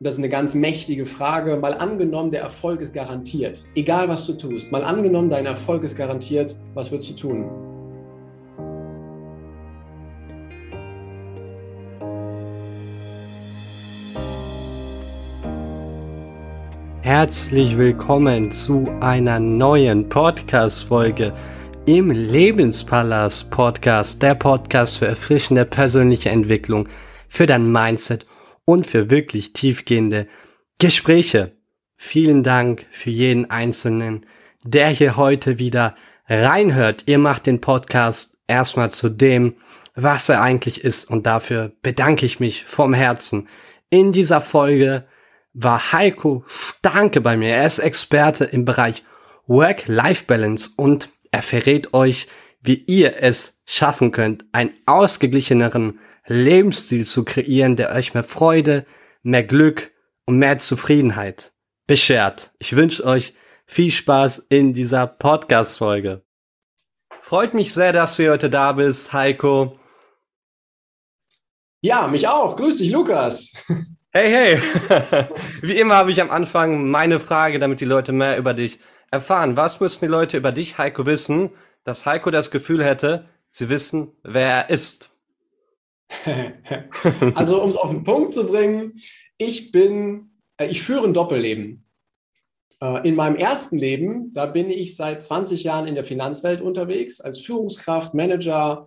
Das ist eine ganz mächtige Frage. Mal angenommen, der Erfolg ist garantiert. Egal, was du tust. Mal angenommen, dein Erfolg ist garantiert. Was würdest du tun? Herzlich willkommen zu einer neuen Podcast-Folge im Lebenspalast Podcast, der Podcast für erfrischende persönliche Entwicklung, für dein Mindset und für wirklich tiefgehende Gespräche. Vielen Dank für jeden Einzelnen, der hier heute wieder reinhört. Ihr macht den Podcast erstmal zu dem, was er eigentlich ist und dafür bedanke ich mich vom Herzen. In dieser Folge war Heiko Stanke bei mir. Er ist Experte im Bereich Work-Life-Balance und er verrät euch, wie ihr es schaffen könnt, einen ausgeglicheneren Lebensstil zu kreieren, der euch mehr Freude, mehr Glück und mehr Zufriedenheit beschert. Ich wünsche euch viel Spaß in dieser Podcast-Folge. Freut mich sehr, dass du heute da bist, Heiko. Ja, mich auch. Grüß dich, Lukas. Hey, hey. Wie immer habe ich am Anfang meine Frage, damit die Leute mehr über dich erfahren. Was müssen die Leute über dich, Heiko, wissen, dass Heiko das Gefühl hätte, sie wissen, wer er ist? also, um es auf den Punkt zu bringen, ich bin, äh, ich führe ein Doppelleben. Äh, in meinem ersten Leben, da bin ich seit 20 Jahren in der Finanzwelt unterwegs, als Führungskraft, Manager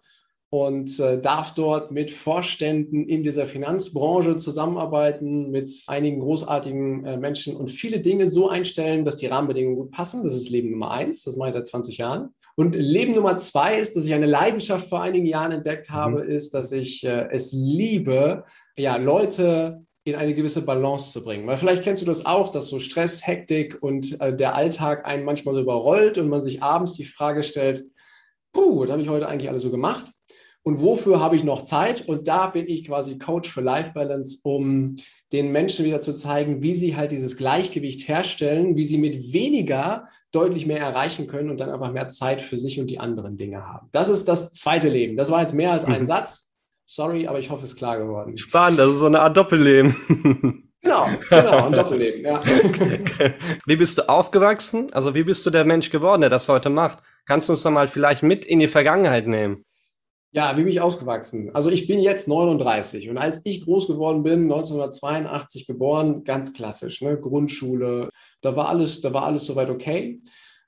und äh, darf dort mit Vorständen in dieser Finanzbranche zusammenarbeiten, mit einigen großartigen Menschen und viele Dinge so einstellen, dass die Rahmenbedingungen gut passen. Das ist Leben Nummer eins, das mache ich seit 20 Jahren. Und Leben Nummer zwei ist, dass ich eine Leidenschaft vor einigen Jahren entdeckt mhm. habe, mhm. ist, dass ich äh, es liebe, ja, Leute in eine gewisse Balance zu bringen. Weil vielleicht kennst du das auch, dass so Stress, Hektik und äh, der Alltag einen manchmal so überrollt und man sich abends die Frage stellt, puh, was habe ich heute eigentlich alles so gemacht? Und wofür habe ich noch Zeit? Und da bin ich quasi Coach für Life Balance, um den Menschen wieder zu zeigen, wie sie halt dieses Gleichgewicht herstellen, wie sie mit weniger deutlich mehr erreichen können und dann einfach mehr Zeit für sich und die anderen Dinge haben. Das ist das zweite Leben. Das war jetzt mehr als ein mhm. Satz. Sorry, aber ich hoffe, es ist klar geworden. Spannend, das ist so eine Art Doppelleben. Genau, genau, ein Doppelleben, ja. Wie bist du aufgewachsen? Also wie bist du der Mensch geworden, der das heute macht? Kannst du uns doch mal vielleicht mit in die Vergangenheit nehmen? Ja, wie bin ich ausgewachsen? Also ich bin jetzt 39 und als ich groß geworden bin, 1982 geboren, ganz klassisch, ne? Grundschule, da war alles, da war alles soweit okay.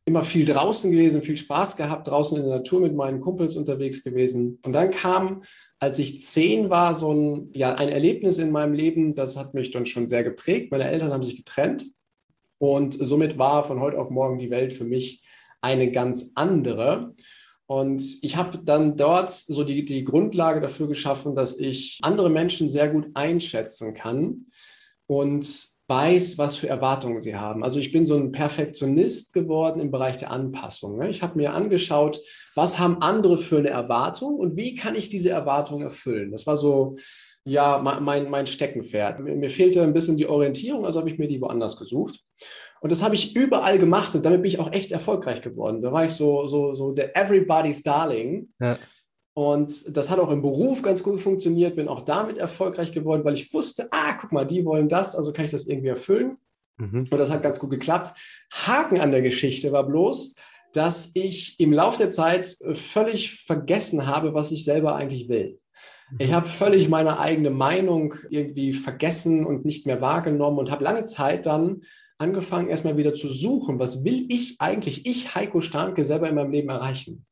Immer viel draußen gewesen, viel Spaß gehabt, draußen in der Natur mit meinen Kumpels unterwegs gewesen. Und dann kam, als ich zehn war, so ein, ja, ein Erlebnis in meinem Leben, das hat mich dann schon sehr geprägt. Meine Eltern haben sich getrennt und somit war von heute auf morgen die Welt für mich eine ganz andere. Und ich habe dann dort so die, die Grundlage dafür geschaffen, dass ich andere Menschen sehr gut einschätzen kann und weiß, was für Erwartungen sie haben. Also ich bin so ein Perfektionist geworden im Bereich der Anpassung. Ne? Ich habe mir angeschaut, was haben andere für eine Erwartung und wie kann ich diese Erwartung erfüllen. Das war so, ja, mein, mein Steckenpferd. Mir fehlte ein bisschen die Orientierung, also habe ich mir die woanders gesucht. Und das habe ich überall gemacht und damit bin ich auch echt erfolgreich geworden. Da war ich so, so, so der Everybody's Darling. Ja. Und das hat auch im Beruf ganz gut funktioniert, bin auch damit erfolgreich geworden, weil ich wusste, ah, guck mal, die wollen das, also kann ich das irgendwie erfüllen. Mhm. Und das hat ganz gut geklappt. Haken an der Geschichte war bloß, dass ich im Laufe der Zeit völlig vergessen habe, was ich selber eigentlich will. Ich mhm. habe völlig meine eigene Meinung irgendwie vergessen und nicht mehr wahrgenommen und habe lange Zeit dann angefangen, erstmal wieder zu suchen, was will ich eigentlich, ich, Heiko Starke, selber in meinem Leben erreichen?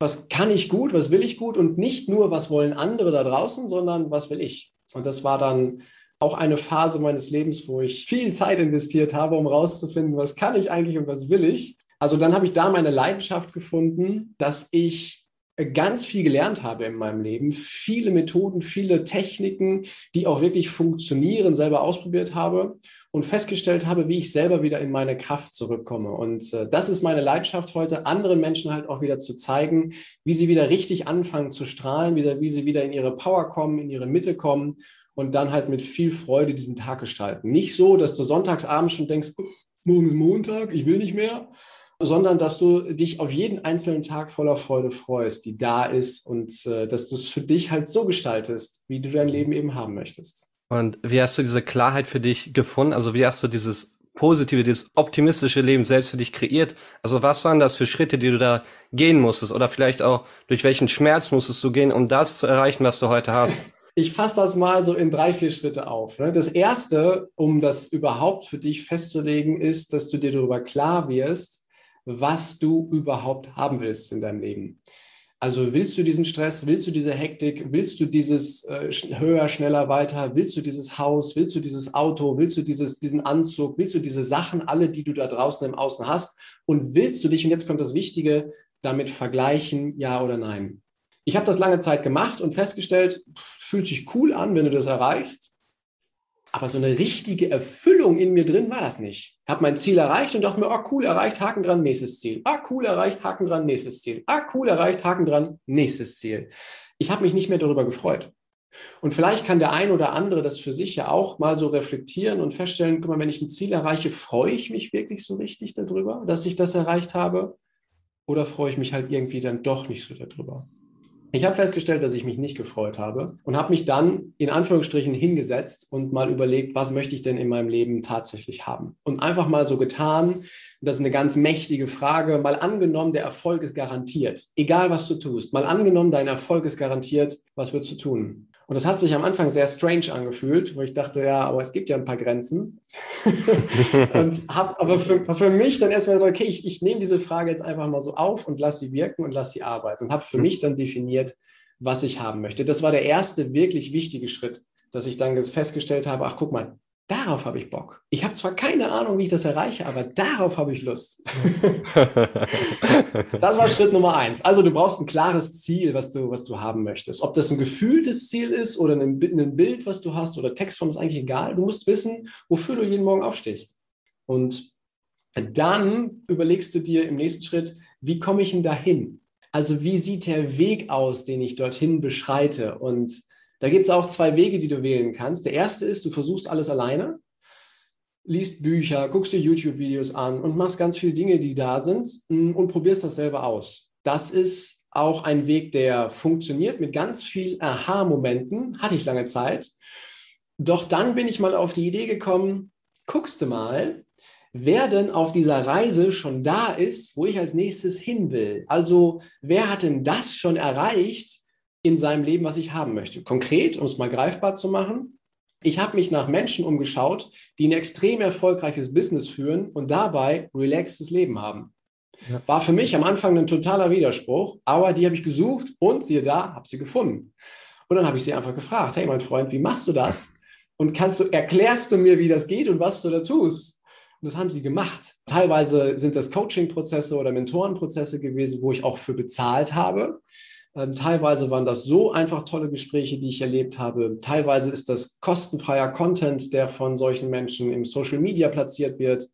Was kann ich gut, was will ich gut und nicht nur, was wollen andere da draußen, sondern was will ich? Und das war dann auch eine Phase meines Lebens, wo ich viel Zeit investiert habe, um rauszufinden, was kann ich eigentlich und was will ich. Also dann habe ich da meine Leidenschaft gefunden, dass ich ganz viel gelernt habe in meinem Leben, viele Methoden, viele Techniken, die auch wirklich funktionieren, selber ausprobiert habe und festgestellt habe, wie ich selber wieder in meine Kraft zurückkomme. Und äh, das ist meine Leidenschaft heute, anderen Menschen halt auch wieder zu zeigen, wie sie wieder richtig anfangen zu strahlen, wieder, wie sie wieder in ihre Power kommen, in ihre Mitte kommen und dann halt mit viel Freude diesen Tag gestalten. Nicht so, dass du sonntagsabends schon denkst, oh, morgen ist Montag, ich will nicht mehr, sondern dass du dich auf jeden einzelnen Tag voller Freude freust, die da ist und äh, dass du es für dich halt so gestaltest, wie du dein Leben eben haben möchtest. Und wie hast du diese Klarheit für dich gefunden? Also wie hast du dieses positive, dieses optimistische Leben selbst für dich kreiert? Also was waren das für Schritte, die du da gehen musstest? Oder vielleicht auch durch welchen Schmerz musstest du gehen, um das zu erreichen, was du heute hast? Ich fasse das mal so in drei, vier Schritte auf. Ne? Das erste, um das überhaupt für dich festzulegen, ist, dass du dir darüber klar wirst, was du überhaupt haben willst in deinem Leben. Also willst du diesen Stress, willst du diese Hektik, willst du dieses äh, höher, schneller, weiter, willst du dieses Haus, willst du dieses Auto, willst du dieses, diesen Anzug, willst du diese Sachen, alle, die du da draußen im Außen hast und willst du dich, und jetzt kommt das Wichtige, damit vergleichen, ja oder nein? Ich habe das lange Zeit gemacht und festgestellt, fühlt sich cool an, wenn du das erreichst. Aber so eine richtige Erfüllung in mir drin war das nicht. Ich habe mein Ziel erreicht und dachte mir, oh cool, erreicht, Haken dran, nächstes Ziel. Ah, cool, erreicht, Haken dran, nächstes Ziel. Ah, cool, erreicht, Haken dran, nächstes Ziel. Ich habe mich nicht mehr darüber gefreut. Und vielleicht kann der ein oder andere das für sich ja auch mal so reflektieren und feststellen, guck mal, wenn ich ein Ziel erreiche, freue ich mich wirklich so richtig darüber, dass ich das erreicht habe? Oder freue ich mich halt irgendwie dann doch nicht so darüber? Ich habe festgestellt, dass ich mich nicht gefreut habe und habe mich dann in Anführungsstrichen hingesetzt und mal überlegt, was möchte ich denn in meinem Leben tatsächlich haben? Und einfach mal so getan, das ist eine ganz mächtige Frage, mal angenommen, der Erfolg ist garantiert, egal was du tust, mal angenommen, dein Erfolg ist garantiert, was würdest du tun? Und das hat sich am Anfang sehr strange angefühlt, wo ich dachte, ja, aber es gibt ja ein paar Grenzen. und habe aber für, für, mich dann erstmal gesagt, okay, ich, ich nehme diese Frage jetzt einfach mal so auf und lasse sie wirken und lasse sie arbeiten. Und habe für mich dann definiert, was ich haben möchte. Das war der erste wirklich wichtige Schritt, dass ich dann festgestellt habe, ach guck mal, Darauf habe ich Bock. Ich habe zwar keine Ahnung, wie ich das erreiche, aber darauf habe ich Lust. das war Schritt Nummer eins. Also du brauchst ein klares Ziel, was du, was du haben möchtest. Ob das ein gefühltes Ziel ist oder ein, ein Bild, was du hast oder Textform, ist eigentlich egal. Du musst wissen, wofür du jeden Morgen aufstehst. Und dann überlegst du dir im nächsten Schritt, wie komme ich denn dahin? Also wie sieht der Weg aus, den ich dorthin beschreite? Und da gibt es auch zwei Wege, die du wählen kannst. Der erste ist, du versuchst alles alleine, liest Bücher, guckst dir YouTube-Videos an und machst ganz viele Dinge, die da sind mm, und probierst das selber aus. Das ist auch ein Weg, der funktioniert mit ganz vielen Aha-Momenten. Hatte ich lange Zeit. Doch dann bin ich mal auf die Idee gekommen, guckst du mal, wer denn auf dieser Reise schon da ist, wo ich als nächstes hin will. Also wer hat denn das schon erreicht, in seinem Leben, was ich haben möchte. Konkret, um es mal greifbar zu machen, ich habe mich nach Menschen umgeschaut, die ein extrem erfolgreiches Business führen und dabei relaxtes Leben haben. Ja. War für mich am Anfang ein totaler Widerspruch, aber die habe ich gesucht und siehe da, habe sie gefunden. Und dann habe ich sie einfach gefragt, hey mein Freund, wie machst du das? Und kannst du, erklärst du mir, wie das geht und was du da tust? Und das haben sie gemacht. Teilweise sind das Coaching-Prozesse oder Mentorenprozesse gewesen, wo ich auch für bezahlt habe. Ähm, teilweise waren das so einfach tolle Gespräche, die ich erlebt habe. Teilweise ist das kostenfreier Content, der von solchen Menschen im Social Media platziert wird,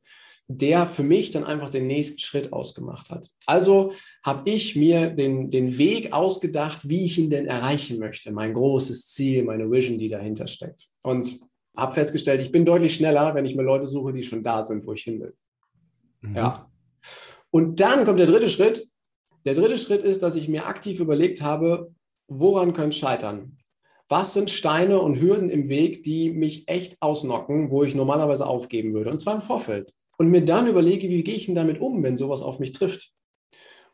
der für mich dann einfach den nächsten Schritt ausgemacht hat. Also habe ich mir den, den Weg ausgedacht, wie ich ihn denn erreichen möchte. Mein großes Ziel, meine Vision, die dahinter steckt. Und habe festgestellt, ich bin deutlich schneller, wenn ich mir Leute suche, die schon da sind, wo ich hin will. Mhm. Ja. Und dann kommt der dritte Schritt, der dritte Schritt ist, dass ich mir aktiv überlegt habe, woran könnte scheitern? Was sind Steine und Hürden im Weg, die mich echt ausnocken, wo ich normalerweise aufgeben würde? Und zwar im Vorfeld. Und mir dann überlege, wie gehe ich denn damit um, wenn sowas auf mich trifft?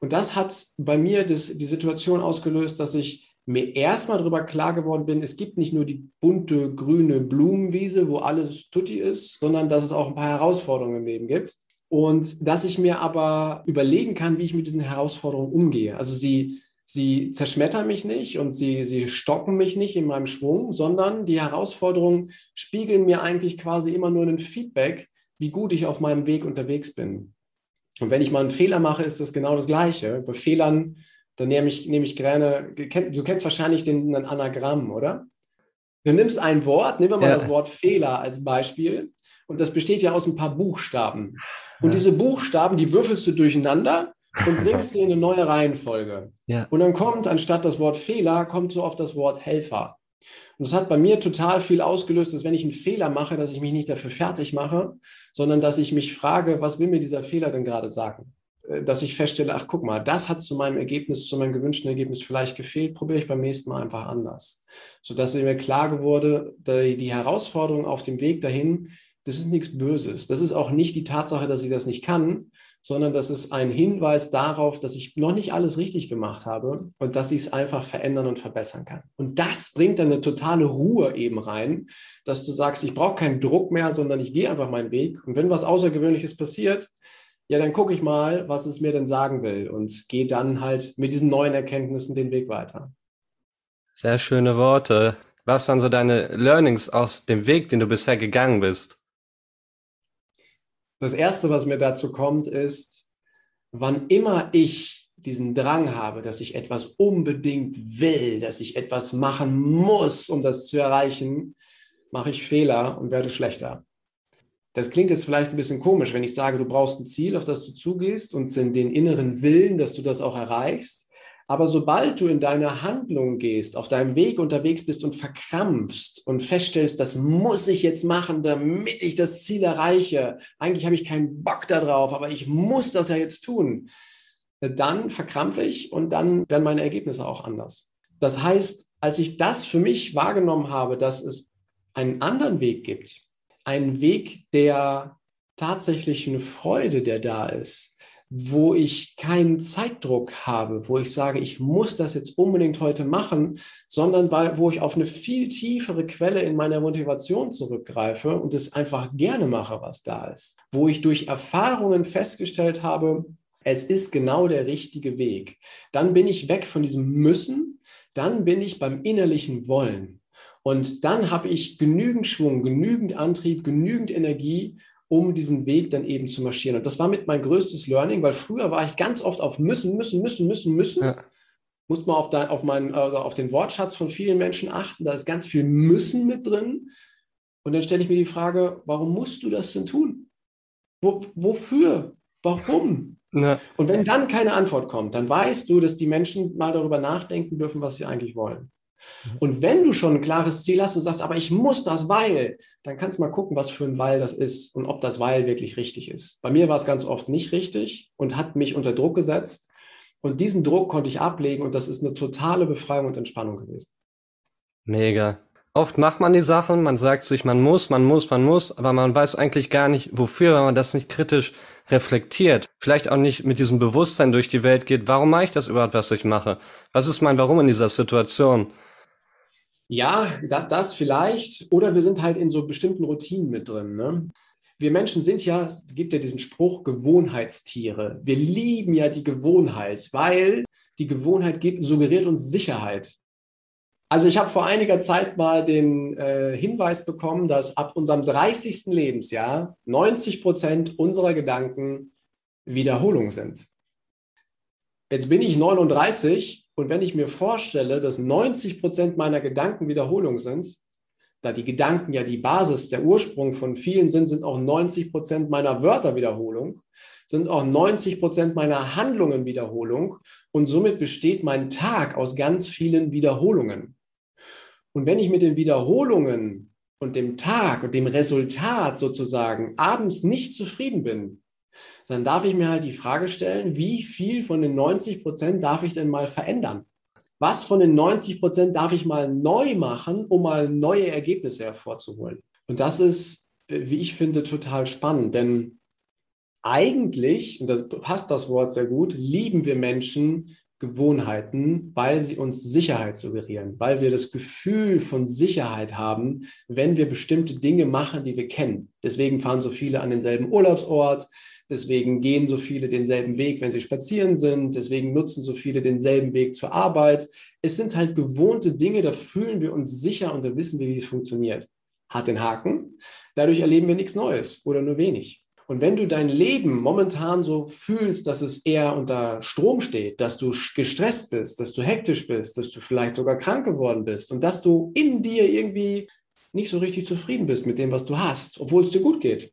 Und das hat bei mir das, die Situation ausgelöst, dass ich mir erstmal darüber klar geworden bin, es gibt nicht nur die bunte grüne Blumenwiese, wo alles tutti ist, sondern dass es auch ein paar Herausforderungen im Leben gibt. Und dass ich mir aber überlegen kann, wie ich mit diesen Herausforderungen umgehe. Also sie, sie zerschmettern mich nicht und sie, sie stocken mich nicht in meinem Schwung, sondern die Herausforderungen spiegeln mir eigentlich quasi immer nur ein Feedback, wie gut ich auf meinem Weg unterwegs bin. Und wenn ich mal einen Fehler mache, ist das genau das Gleiche. Bei Fehlern, dann nehme ich, nehme ich gerne, du kennst wahrscheinlich den, den Anagramm, oder? Du nimmst ein Wort, nehmen wir mal ja. das Wort Fehler als Beispiel. Und das besteht ja aus ein paar Buchstaben. Und ja. diese Buchstaben, die würfelst du durcheinander und bringst sie in eine neue Reihenfolge. Ja. Und dann kommt anstatt das Wort Fehler, kommt so oft das Wort Helfer. Und das hat bei mir total viel ausgelöst, dass wenn ich einen Fehler mache, dass ich mich nicht dafür fertig mache, sondern dass ich mich frage, was will mir dieser Fehler denn gerade sagen? äh, dass ich feststelle, ach guck mal, das hat zu meinem Ergebnis, zu meinem gewünschten Ergebnis vielleicht gefehlt, probiere ich beim nächsten Mal einfach anders. Sodass mir klar wurde, die Herausforderung auf dem Weg dahin, das ist nichts Böses. Das ist auch nicht die Tatsache, dass ich das nicht kann, sondern das ist ein Hinweis darauf, dass ich noch nicht alles richtig gemacht habe und dass ich es einfach verändern und verbessern kann. Und das bringt dann eine totale Ruhe eben rein, dass du sagst, ich brauche keinen Druck mehr, sondern ich gehe einfach meinen Weg. Und wenn was Außergewöhnliches passiert, ja, dann gucke ich mal, was es mir denn sagen will und gehe dann halt mit diesen neuen Erkenntnissen den Weg weiter. Sehr schöne Worte. Was waren so deine Learnings aus dem Weg, den du bisher gegangen bist? Das Erste, was mir dazu kommt, ist, wann immer ich diesen Drang habe, dass ich etwas unbedingt will, dass ich etwas machen muss, um das zu erreichen, mache ich Fehler und werde schlechter. Das klingt jetzt vielleicht ein bisschen komisch, wenn ich sage, du brauchst ein Ziel, auf das du zugehst und den inneren Willen, dass du das auch erreichst. Aber sobald du in deine Handlung gehst, auf deinem Weg unterwegs bist und verkrampfst und feststellst, das muss ich jetzt machen, damit ich das Ziel erreiche, eigentlich habe ich keinen Bock darauf, aber ich muss das ja jetzt tun, dann verkrampfe ich und dann werden meine Ergebnisse auch anders. Das heißt, als ich das für mich wahrgenommen habe, dass es einen anderen Weg gibt, einen Weg der tatsächlichen Freude, der da ist, wo ich keinen Zeitdruck habe, wo ich sage, ich muss das jetzt unbedingt heute machen, sondern bei, wo ich auf eine viel tiefere Quelle in meiner Motivation zurückgreife und es einfach gerne mache, was da ist. Wo ich durch Erfahrungen festgestellt habe, es ist genau der richtige Weg. Dann bin ich weg von diesem Müssen, dann bin ich beim innerlichen Wollen. Und dann habe ich genügend Schwung, genügend Antrieb, genügend Energie, um diesen Weg dann eben zu marschieren. Und das war mit mein größtes Learning, weil früher war ich ganz oft auf müssen, müssen, müssen, müssen, müssen. Ja. Muss man auf, dein, auf, meinen, also auf den Wortschatz von vielen Menschen achten. Da ist ganz viel müssen mit drin. Und dann stelle ich mir die Frage, warum musst du das denn tun? Wo, wofür? Warum? Ja. Und wenn dann keine Antwort kommt, dann weißt du, dass die Menschen mal darüber nachdenken dürfen, was sie eigentlich wollen. Mhm. Und wenn du schon ein klares Ziel hast und sagst, aber ich muss das, weil, dann kannst du mal gucken, was für ein Weil das ist und ob das Weil wirklich richtig ist. Bei mir war es ganz oft nicht richtig und hat mich unter Druck gesetzt. Und diesen Druck konnte ich ablegen und das ist eine totale Befreiung und Entspannung gewesen. Mega. Oft macht man die Sachen, man sagt sich, man muss, man muss, man muss, aber man weiß eigentlich gar nicht, wofür, wenn man das nicht kritisch reflektiert, vielleicht auch nicht mit diesem Bewusstsein durch die Welt geht, warum mache ich das überhaupt, was ich mache? Was ist mein Warum in dieser Situation? Ja, das, das vielleicht. Oder wir sind halt in so bestimmten Routinen mit drin. Ne? Wir Menschen sind ja, es gibt ja diesen Spruch, Gewohnheitstiere. Wir lieben ja die Gewohnheit, weil die Gewohnheit gibt, suggeriert uns Sicherheit. Also ich habe vor einiger Zeit mal den äh, Hinweis bekommen, dass ab unserem 30. Lebensjahr 90 Prozent unserer Gedanken Wiederholung sind. Jetzt bin ich 39 und wenn ich mir vorstelle, dass 90 Prozent meiner Gedanken Wiederholung sind, da die Gedanken ja die Basis, der Ursprung von vielen sind, sind auch 90 Prozent meiner Wörter Wiederholung, sind auch 90 Prozent meiner Handlungen Wiederholung und somit besteht mein Tag aus ganz vielen Wiederholungen. Und wenn ich mit den Wiederholungen und dem Tag und dem Resultat sozusagen abends nicht zufrieden bin, dann darf ich mir halt die Frage stellen, wie viel von den 90 Prozent darf ich denn mal verändern? Was von den 90 Prozent darf ich mal neu machen, um mal neue Ergebnisse hervorzuholen? Und das ist, wie ich finde, total spannend, denn eigentlich, und da passt das Wort sehr gut, lieben wir Menschen Gewohnheiten, weil sie uns Sicherheit suggerieren, weil wir das Gefühl von Sicherheit haben, wenn wir bestimmte Dinge machen, die wir kennen. Deswegen fahren so viele an denselben Urlaubsort, Deswegen gehen so viele denselben Weg, wenn sie spazieren sind. Deswegen nutzen so viele denselben Weg zur Arbeit. Es sind halt gewohnte Dinge, da fühlen wir uns sicher und da wissen wir, wie es funktioniert. Hat den Haken. Dadurch erleben wir nichts Neues oder nur wenig. Und wenn du dein Leben momentan so fühlst, dass es eher unter Strom steht, dass du gestresst bist, dass du hektisch bist, dass du vielleicht sogar krank geworden bist und dass du in dir irgendwie nicht so richtig zufrieden bist mit dem, was du hast, obwohl es dir gut geht,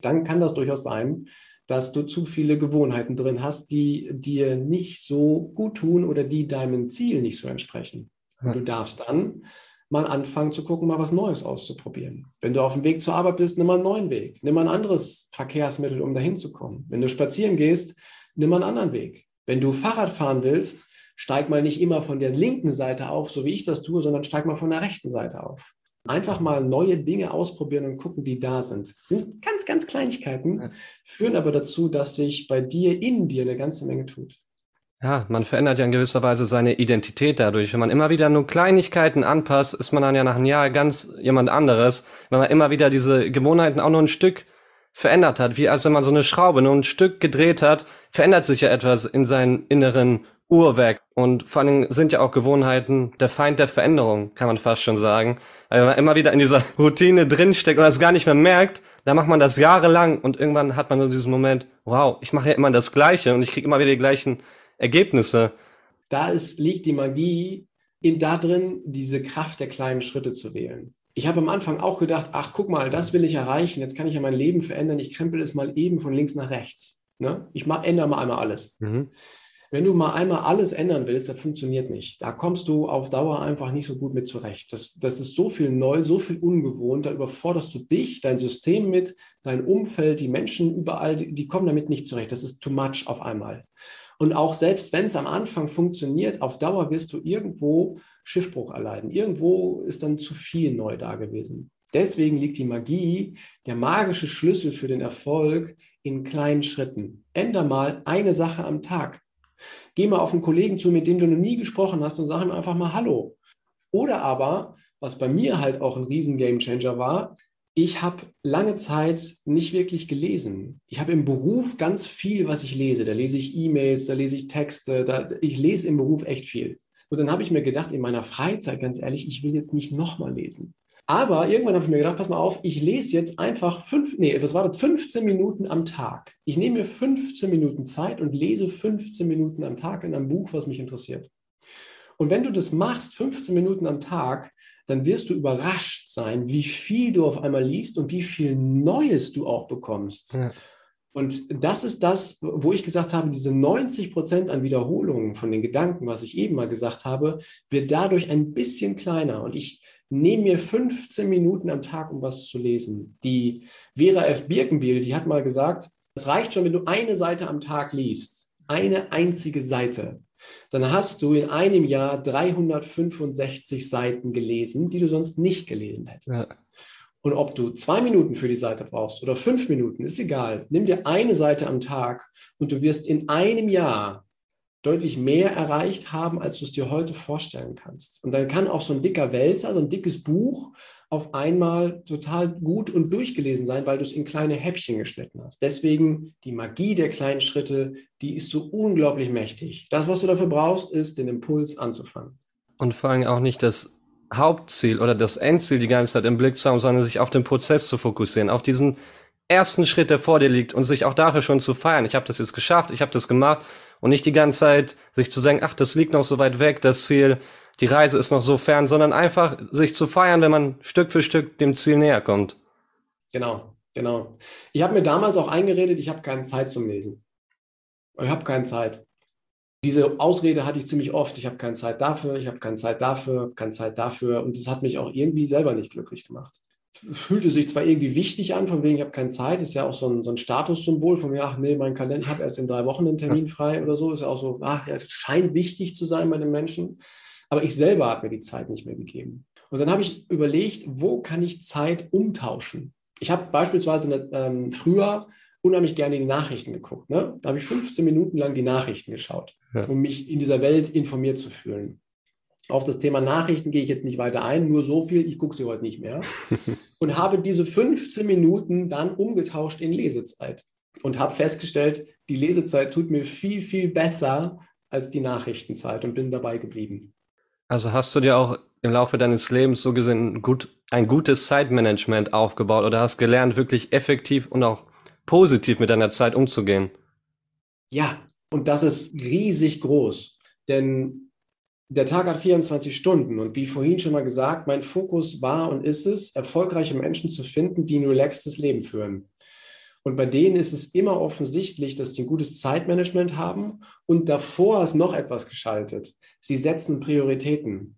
dann kann das durchaus sein, dass du zu viele Gewohnheiten drin hast, die dir nicht so gut tun oder die deinem Ziel nicht so entsprechen. Und du darfst dann mal anfangen zu gucken, mal was Neues auszuprobieren. Wenn du auf dem Weg zur Arbeit bist, nimm mal einen neuen Weg. Nimm mal ein anderes Verkehrsmittel, um dahin zu kommen. Wenn du spazieren gehst, nimm mal einen anderen Weg. Wenn du Fahrrad fahren willst, steig mal nicht immer von der linken Seite auf, so wie ich das tue, sondern steig mal von der rechten Seite auf. Einfach mal neue Dinge ausprobieren und gucken, die da sind. Das sind ganz, ganz Kleinigkeiten, führen aber dazu, dass sich bei dir, in dir eine ganze Menge tut. Ja, man verändert ja in gewisser Weise seine Identität dadurch. Wenn man immer wieder nur Kleinigkeiten anpasst, ist man dann ja nach einem Jahr ganz jemand anderes. Wenn man immer wieder diese Gewohnheiten auch nur ein Stück verändert hat, wie als wenn man so eine Schraube nur ein Stück gedreht hat, verändert sich ja etwas in seinem inneren Uhrwerk. Und vor allen Dingen sind ja auch Gewohnheiten der Feind der Veränderung, kann man fast schon sagen. Weil wenn man immer wieder in dieser Routine drinsteckt und das gar nicht mehr merkt, dann macht man das jahrelang und irgendwann hat man so diesen Moment, wow, ich mache ja immer das Gleiche und ich kriege immer wieder die gleichen Ergebnisse. Da ist, liegt die Magie in, da drin, diese Kraft der kleinen Schritte zu wählen. Ich habe am Anfang auch gedacht, ach guck mal, das will ich erreichen, jetzt kann ich ja mein Leben verändern, ich krempel es mal eben von links nach rechts. Ne? Ich mach, ändere mal einmal alles. Mhm. Wenn du mal einmal alles ändern willst, das funktioniert nicht. Da kommst du auf Dauer einfach nicht so gut mit zurecht. Das, das ist so viel neu, so viel ungewohnt. Da überforderst du dich, dein System mit, dein Umfeld, die Menschen überall, die, die kommen damit nicht zurecht. Das ist too much auf einmal. Und auch selbst wenn es am Anfang funktioniert, auf Dauer wirst du irgendwo Schiffbruch erleiden. Irgendwo ist dann zu viel neu da gewesen. Deswegen liegt die Magie, der magische Schlüssel für den Erfolg in kleinen Schritten. Änder mal eine Sache am Tag. Geh mal auf einen Kollegen zu, mit dem du noch nie gesprochen hast und sag ihm einfach mal Hallo. Oder aber, was bei mir halt auch ein riesen Gamechanger war, ich habe lange Zeit nicht wirklich gelesen. Ich habe im Beruf ganz viel, was ich lese. Da lese ich E-Mails, da lese ich Texte, da, ich lese im Beruf echt viel. Und dann habe ich mir gedacht, in meiner Freizeit, ganz ehrlich, ich will jetzt nicht nochmal lesen. Aber irgendwann habe ich mir gedacht, pass mal auf, ich lese jetzt einfach fünf, nee, was war das, 15 Minuten am Tag. Ich nehme mir 15 Minuten Zeit und lese 15 Minuten am Tag in einem Buch, was mich interessiert. Und wenn du das machst, 15 Minuten am Tag, dann wirst du überrascht sein, wie viel du auf einmal liest und wie viel Neues du auch bekommst. Ja. Und das ist das, wo ich gesagt habe, diese 90 Prozent an Wiederholungen von den Gedanken, was ich eben mal gesagt habe, wird dadurch ein bisschen kleiner. Und ich nehme mir 15 Minuten am Tag, um was zu lesen. Die Vera F. Birkenbiel, die hat mal gesagt, es reicht schon, wenn du eine Seite am Tag liest. Eine einzige Seite dann hast du in einem Jahr 365 Seiten gelesen, die du sonst nicht gelesen hättest. Ja. Und ob du zwei Minuten für die Seite brauchst oder fünf Minuten, ist egal. Nimm dir eine Seite am Tag und du wirst in einem Jahr deutlich mehr erreicht haben, als du es dir heute vorstellen kannst. Und dann kann auch so ein dicker Wälzer, so ein dickes Buch auf einmal total gut und durchgelesen sein, weil du es in kleine Häppchen geschnitten hast. Deswegen die Magie der kleinen Schritte, die ist so unglaublich mächtig. Das, was du dafür brauchst, ist den Impuls anzufangen. Und vor allem auch nicht das Hauptziel oder das Endziel die ganze Zeit im Blick zu haben, sondern sich auf den Prozess zu fokussieren, auf diesen ersten Schritt, der vor dir liegt und sich auch dafür schon zu feiern. Ich habe das jetzt geschafft, ich habe das gemacht und nicht die ganze Zeit sich zu denken, ach, das liegt noch so weit weg, das Ziel, die Reise ist noch so fern, sondern einfach sich zu feiern, wenn man Stück für Stück dem Ziel näher kommt. Genau, genau. Ich habe mir damals auch eingeredet, ich habe keine Zeit zum Lesen. Ich habe keine Zeit. Diese Ausrede hatte ich ziemlich oft. Ich habe keine Zeit dafür, ich habe keine Zeit dafür, keine Zeit dafür. Und das hat mich auch irgendwie selber nicht glücklich gemacht. Fühlte sich zwar irgendwie wichtig an, von wegen, ich habe keine Zeit, ist ja auch so ein, so ein Statussymbol von mir, ach nee, mein Kalender, ich habe erst in drei Wochen einen Termin frei oder so, ist ja auch so, ach ja, scheint wichtig zu sein bei den Menschen. Aber ich selber habe mir die Zeit nicht mehr gegeben. Und dann habe ich überlegt, wo kann ich Zeit umtauschen? Ich habe beispielsweise ähm, früher unheimlich gerne die Nachrichten geguckt. Ne? Da habe ich 15 Minuten lang die Nachrichten geschaut, ja. um mich in dieser Welt informiert zu fühlen. Auf das Thema Nachrichten gehe ich jetzt nicht weiter ein, nur so viel, ich gucke sie heute nicht mehr. und habe diese 15 Minuten dann umgetauscht in Lesezeit und habe festgestellt, die Lesezeit tut mir viel, viel besser als die Nachrichtenzeit und bin dabei geblieben. Also hast du dir auch im Laufe deines Lebens so gesehen gut, ein gutes Zeitmanagement aufgebaut oder hast gelernt, wirklich effektiv und auch positiv mit deiner Zeit umzugehen? Ja, und das ist riesig groß, denn der Tag hat 24 Stunden und wie vorhin schon mal gesagt, mein Fokus war und ist es, erfolgreiche Menschen zu finden, die ein relaxtes Leben führen. Und bei denen ist es immer offensichtlich, dass sie ein gutes Zeitmanagement haben und davor ist noch etwas geschaltet. Sie setzen Prioritäten.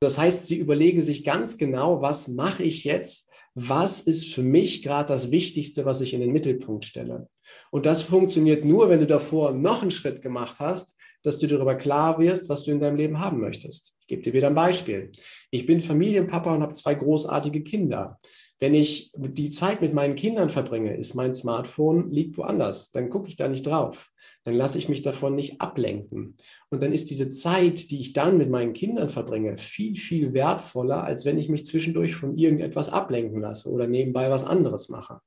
Das heißt, sie überlegen sich ganz genau, was mache ich jetzt, was ist für mich gerade das Wichtigste, was ich in den Mittelpunkt stelle. Und das funktioniert nur, wenn du davor noch einen Schritt gemacht hast, dass du darüber klar wirst, was du in deinem Leben haben möchtest. Ich gebe dir wieder ein Beispiel. Ich bin Familienpapa und habe zwei großartige Kinder. Wenn ich die Zeit mit meinen Kindern verbringe, ist mein Smartphone liegt woanders. Dann gucke ich da nicht drauf. Dann lasse ich mich davon nicht ablenken. Und dann ist diese Zeit, die ich dann mit meinen Kindern verbringe, viel, viel wertvoller, als wenn ich mich zwischendurch von irgendetwas ablenken lasse oder nebenbei was anderes mache.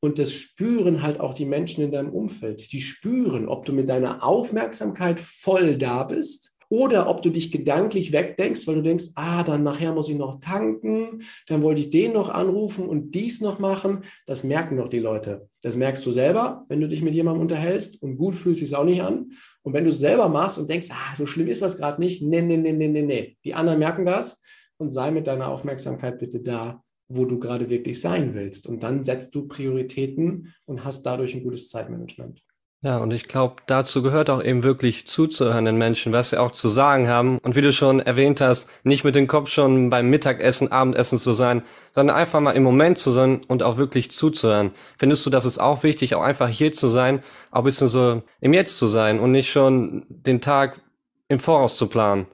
Und das spüren halt auch die Menschen in deinem Umfeld. Die spüren, ob du mit deiner Aufmerksamkeit voll da bist oder ob du dich gedanklich wegdenkst, weil du denkst, ah, dann nachher muss ich noch tanken, dann wollte ich den noch anrufen und dies noch machen. Das merken doch die Leute. Das merkst du selber, wenn du dich mit jemandem unterhältst und gut fühlt sich auch nicht an. Und wenn du es selber machst und denkst, ah, so schlimm ist das gerade nicht, nee, nee, nee, nee, nee, nee. Die anderen merken das und sei mit deiner Aufmerksamkeit bitte da, wo du gerade wirklich sein willst. Und dann setzt du Prioritäten und hast dadurch ein gutes Zeitmanagement. Ja, und ich glaube, dazu gehört auch eben wirklich zuzuhören den Menschen, was sie auch zu sagen haben. Und wie du schon erwähnt hast, nicht mit dem Kopf schon beim Mittagessen, Abendessen zu sein, sondern einfach mal im Moment zu sein und auch wirklich zuzuhören. Findest du, das ist auch wichtig, auch einfach hier zu sein, auch ein bisschen so im Jetzt zu sein und nicht schon den Tag im Voraus zu planen?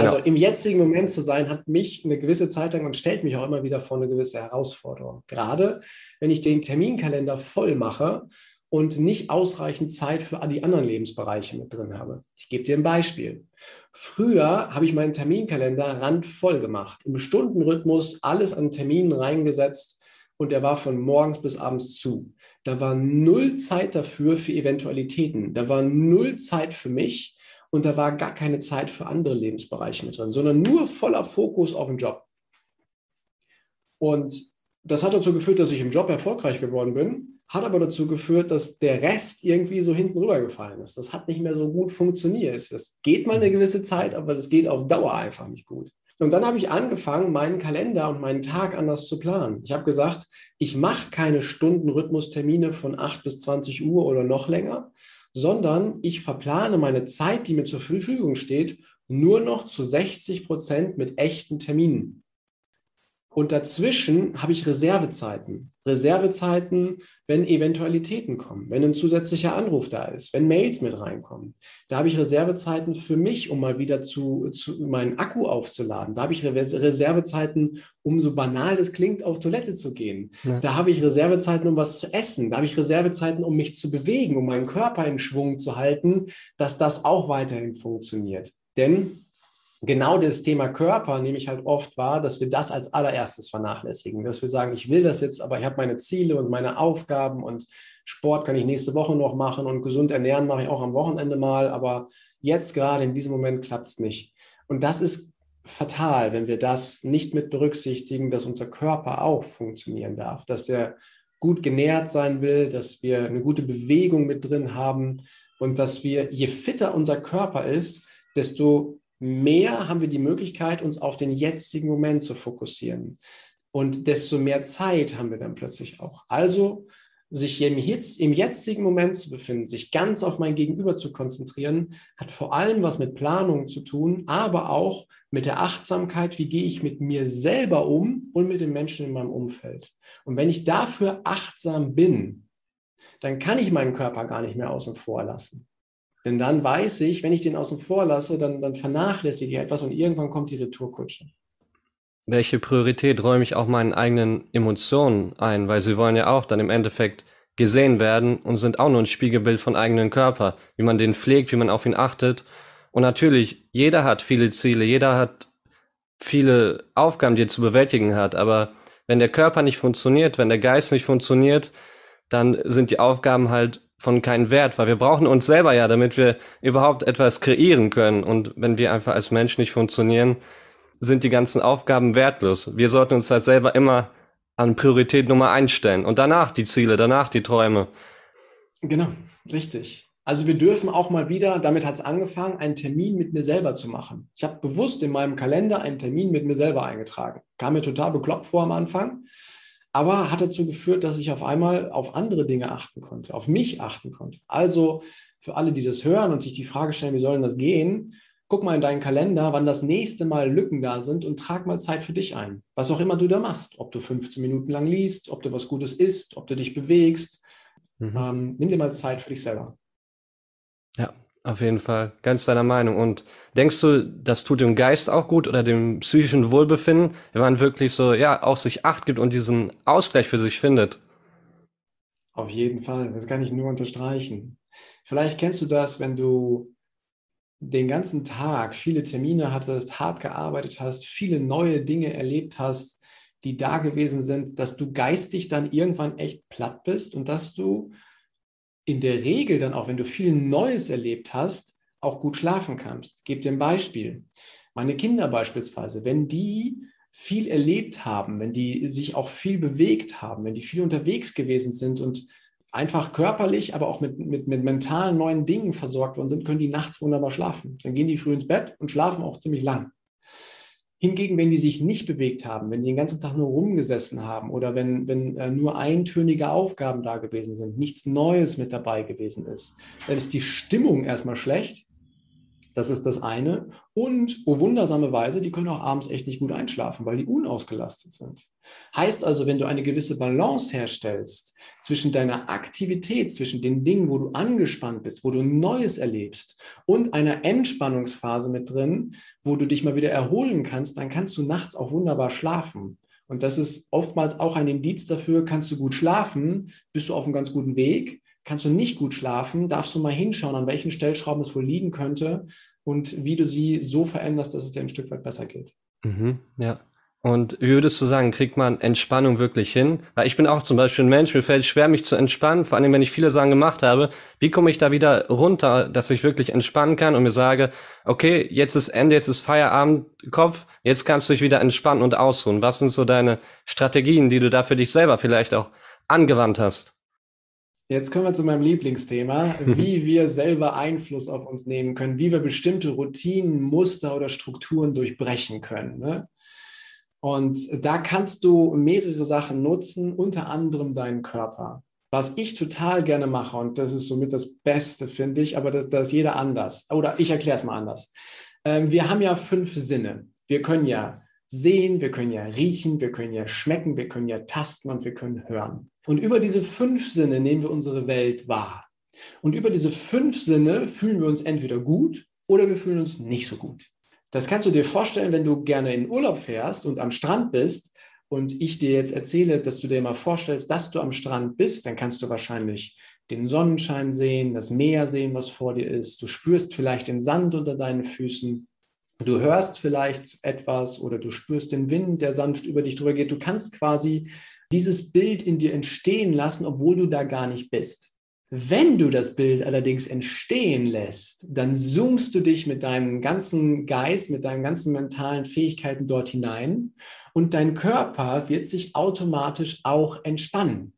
Genau. Also im jetzigen Moment zu sein, hat mich eine gewisse Zeit lang und stellt mich auch immer wieder vor eine gewisse Herausforderung. Gerade wenn ich den Terminkalender voll mache und nicht ausreichend Zeit für all die anderen Lebensbereiche mit drin habe. Ich gebe dir ein Beispiel. Früher habe ich meinen Terminkalender randvoll gemacht, im Stundenrhythmus alles an Terminen reingesetzt und der war von morgens bis abends zu. Da war null Zeit dafür für Eventualitäten. Da war null Zeit für mich und da war gar keine Zeit für andere Lebensbereiche mit drin, sondern nur voller Fokus auf den Job. Und das hat dazu geführt, dass ich im Job erfolgreich geworden bin, hat aber dazu geführt, dass der Rest irgendwie so hinten rübergefallen ist. Das hat nicht mehr so gut funktioniert. Es geht mal eine gewisse Zeit, aber das geht auf Dauer einfach nicht gut. Und dann habe ich angefangen, meinen Kalender und meinen Tag anders zu planen. Ich habe gesagt, ich mache keine Stundenrhythmustermine von 8 bis 20 Uhr oder noch länger, sondern ich verplane meine Zeit, die mir zur Verfügung steht, nur noch zu 60 Prozent mit echten Terminen. Und dazwischen habe ich Reservezeiten. Reservezeiten, wenn Eventualitäten kommen, wenn ein zusätzlicher Anruf da ist, wenn Mails mit reinkommen. Da habe ich Reservezeiten für mich, um mal wieder zu, zu meinen Akku aufzuladen. Da habe ich Reservezeiten, um so banal das klingt, auf Toilette zu gehen. Ja. Da habe ich Reservezeiten, um was zu essen. Da habe ich Reservezeiten, um mich zu bewegen, um meinen Körper in Schwung zu halten, dass das auch weiterhin funktioniert. Denn genau das Thema Körper nehme ich halt oft wahr, dass wir das als allererstes vernachlässigen. Dass wir sagen, ich will das jetzt, aber ich habe meine Ziele und meine Aufgaben und Sport kann ich nächste Woche noch machen und gesund ernähren mache ich auch am Wochenende mal, aber jetzt gerade in diesem Moment klappt es nicht. Und das ist fatal, wenn wir das nicht mit berücksichtigen, dass unser Körper auch funktionieren darf, dass er gut genährt sein will, dass wir eine gute Bewegung mit drin haben und dass wir, je fitter unser Körper ist, desto mehr haben wir die Möglichkeit, uns auf den jetzigen Moment zu fokussieren. Und desto mehr Zeit haben wir dann plötzlich auch. Also sich im, im jetzigen Moment zu befinden, sich ganz auf mein Gegenüber zu konzentrieren, hat vor allem was mit Planung zu tun, aber auch mit der Achtsamkeit, wie gehe ich mit mir selber um und mit den Menschen in meinem Umfeld. Und wenn ich dafür achtsam bin, dann kann ich meinen Körper gar nicht mehr außen vor lassen. Denn dann weiß ich, wenn ich den außen vor lasse, dann, dann vernachlässige ich etwas und irgendwann kommt die Retourkutsche. Welche Priorität räume ich auch meinen eigenen Emotionen ein? Weil sie wollen ja auch dann im Endeffekt gesehen werden und sind auch nur ein Spiegelbild von eigenen Körper, wie man den pflegt, wie man auf ihn achtet. Und natürlich, jeder hat viele Ziele, jeder hat viele Aufgaben, die er zu bewältigen hat. Aber wenn der Körper nicht funktioniert, wenn der Geist nicht funktioniert, dann sind die Aufgaben halt von keinem Wert, weil wir brauchen uns selber ja, damit wir überhaupt etwas kreieren können. Und wenn wir einfach als Mensch nicht funktionieren, sind die ganzen Aufgaben wertlos. Wir sollten uns halt selber immer an Priorität Nummer einstellen und danach die Ziele, danach die Träume. Genau, richtig. Also wir dürfen auch mal wieder, damit hat es angefangen, einen Termin mit mir selber zu machen. Ich habe bewusst in meinem Kalender einen Termin mit mir selber eingetragen. Kam mir total bekloppt vor am Anfang aber hat dazu geführt, dass ich auf einmal auf andere Dinge achten konnte, auf mich achten konnte. Also für alle, die das hören und sich die Frage stellen, wie soll denn das gehen? guck mal in deinen Kalender, wann das nächste Mal Lücken da sind und trag mal Zeit für dich ein. Was auch immer du da machst. Ob du 15 Minuten lang liest, ob du was Gutes isst, ob du dich bewegst. Mhm. Ähm, nimm dir mal Zeit für dich selber. Ja, auf jeden Fall. Ganz deiner Meinung. Und denkst du, das tut dem Geist auch gut oder dem psychischen Wohlbefinden, wenn man wirklich so, ja, auf sich Acht gibt und diesen Ausgleich für sich findet? Auf jeden Fall. Das kann ich nur unterstreichen. Vielleicht kennst du das, wenn du den ganzen Tag viele Termine hattest, hart gearbeitet hast, viele neue Dinge erlebt hast, die da gewesen sind, dass du geistig dann irgendwann echt platt bist und dass du in der Regel dann auch, wenn du viel Neues erlebt hast, auch gut schlafen kannst. Ich gebe dir ein Beispiel. Meine Kinder beispielsweise, wenn die viel erlebt haben, wenn die sich auch viel bewegt haben, wenn die viel unterwegs gewesen sind und einfach körperlich, aber auch mit, mit, mit mentalen neuen Dingen versorgt worden sind, können die nachts wunderbar schlafen. Dann gehen die früh ins Bett und schlafen auch ziemlich lang. Hingegen, wenn die sich nicht bewegt haben, wenn die den ganzen Tag nur rumgesessen haben oder wenn, wenn äh, nur eintönige Aufgaben da gewesen sind, nichts Neues mit dabei gewesen ist, dann ist die Stimmung erstmal schlecht das ist das eine. Und, oh wundersame Weise, die können auch abends echt nicht gut einschlafen, weil die unausgelastet sind. Heißt also, wenn du eine gewisse Balance herstellst zwischen deiner Aktivität, zwischen den Dingen, wo du angespannt bist, wo du Neues erlebst und einer Entspannungsphase mit drin, wo du dich mal wieder erholen kannst, dann kannst du nachts auch wunderbar schlafen. Und das ist oftmals auch ein Indiz dafür, kannst du gut schlafen, bist du auf einem ganz guten Weg kannst du nicht gut schlafen, darfst du mal hinschauen, an welchen Stellschrauben es wohl liegen könnte und wie du sie so veränderst, dass es dir ein Stück weit besser geht. Mhm, ja. Und wie würdest du sagen, kriegt man Entspannung wirklich hin? Weil ich bin auch zum Beispiel ein Mensch, mir fällt schwer, mich zu entspannen, vor allem wenn ich viele Sachen gemacht habe. Wie komme ich da wieder runter, dass ich wirklich entspannen kann und mir sage, okay, jetzt ist Ende, jetzt ist Feierabend, Kopf, jetzt kannst du dich wieder entspannen und ausruhen. Was sind so deine Strategien, die du da für dich selber vielleicht auch angewandt hast? Jetzt kommen wir zu meinem Lieblingsthema, wie wir selber Einfluss auf uns nehmen können, wie wir bestimmte Routinen, Muster oder Strukturen durchbrechen können. Ne? Und da kannst du mehrere Sachen nutzen, unter anderem deinen Körper. Was ich total gerne mache, und das ist somit das Beste, finde ich, aber das, das ist jeder anders. Oder ich erkläre es mal anders. Ähm, wir haben ja fünf Sinne. Wir können ja sehen, wir können ja riechen, wir können ja schmecken, wir können ja tasten und wir können hören. Und über diese fünf Sinne nehmen wir unsere Welt wahr. Und über diese fünf Sinne fühlen wir uns entweder gut oder wir fühlen uns nicht so gut. Das kannst du dir vorstellen, wenn du gerne in Urlaub fährst und am Strand bist und ich dir jetzt erzähle, dass du dir mal vorstellst, dass du am Strand bist, dann kannst du wahrscheinlich den Sonnenschein sehen, das Meer sehen, was vor dir ist. Du spürst vielleicht den Sand unter deinen Füßen. Du hörst vielleicht etwas oder du spürst den Wind, der sanft über dich drüber geht. Du kannst quasi dieses Bild in dir entstehen lassen, obwohl du da gar nicht bist. Wenn du das Bild allerdings entstehen lässt, dann zoomst du dich mit deinem ganzen Geist, mit deinen ganzen mentalen Fähigkeiten dort hinein und dein Körper wird sich automatisch auch entspannen.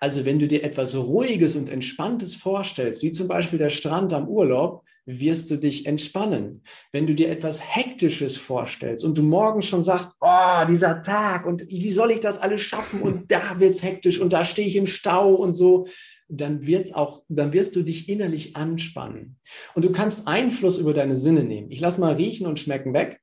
Also wenn du dir etwas Ruhiges und Entspanntes vorstellst, wie zum Beispiel der Strand am Urlaub, wirst du dich entspannen. Wenn du dir etwas Hektisches vorstellst und du morgen schon sagst, oh, dieser Tag und wie soll ich das alles schaffen und da wird es hektisch und da stehe ich im Stau und so, dann wird's auch, dann wirst du dich innerlich anspannen. Und du kannst Einfluss über deine Sinne nehmen. Ich lass mal riechen und schmecken weg.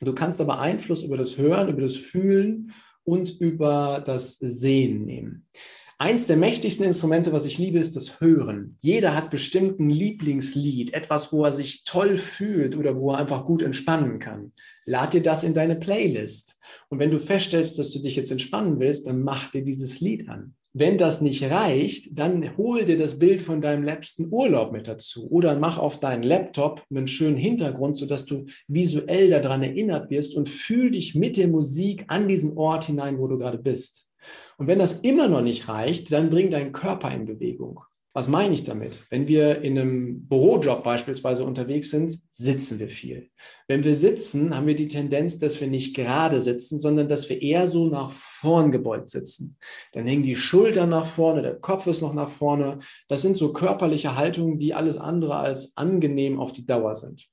Du kannst aber Einfluss über das Hören, über das Fühlen und über das Sehen nehmen. Eins der mächtigsten Instrumente, was ich liebe, ist das Hören. Jeder hat bestimmt ein Lieblingslied, etwas, wo er sich toll fühlt oder wo er einfach gut entspannen kann. Lad dir das in deine Playlist. Und wenn du feststellst, dass du dich jetzt entspannen willst, dann mach dir dieses Lied an. Wenn das nicht reicht, dann hol dir das Bild von deinem letzten Urlaub mit dazu oder mach auf deinen Laptop einen schönen Hintergrund, sodass du visuell daran erinnert wirst und fühl dich mit der Musik an diesen Ort hinein, wo du gerade bist. Und wenn das immer noch nicht reicht, dann bring deinen Körper in Bewegung. Was meine ich damit? Wenn wir in einem Bürojob beispielsweise unterwegs sind, sitzen wir viel. Wenn wir sitzen, haben wir die Tendenz, dass wir nicht gerade sitzen, sondern dass wir eher so nach vorn gebeugt sitzen. Dann hängen die Schultern nach vorne, der Kopf ist noch nach vorne. Das sind so körperliche Haltungen, die alles andere als angenehm auf die Dauer sind.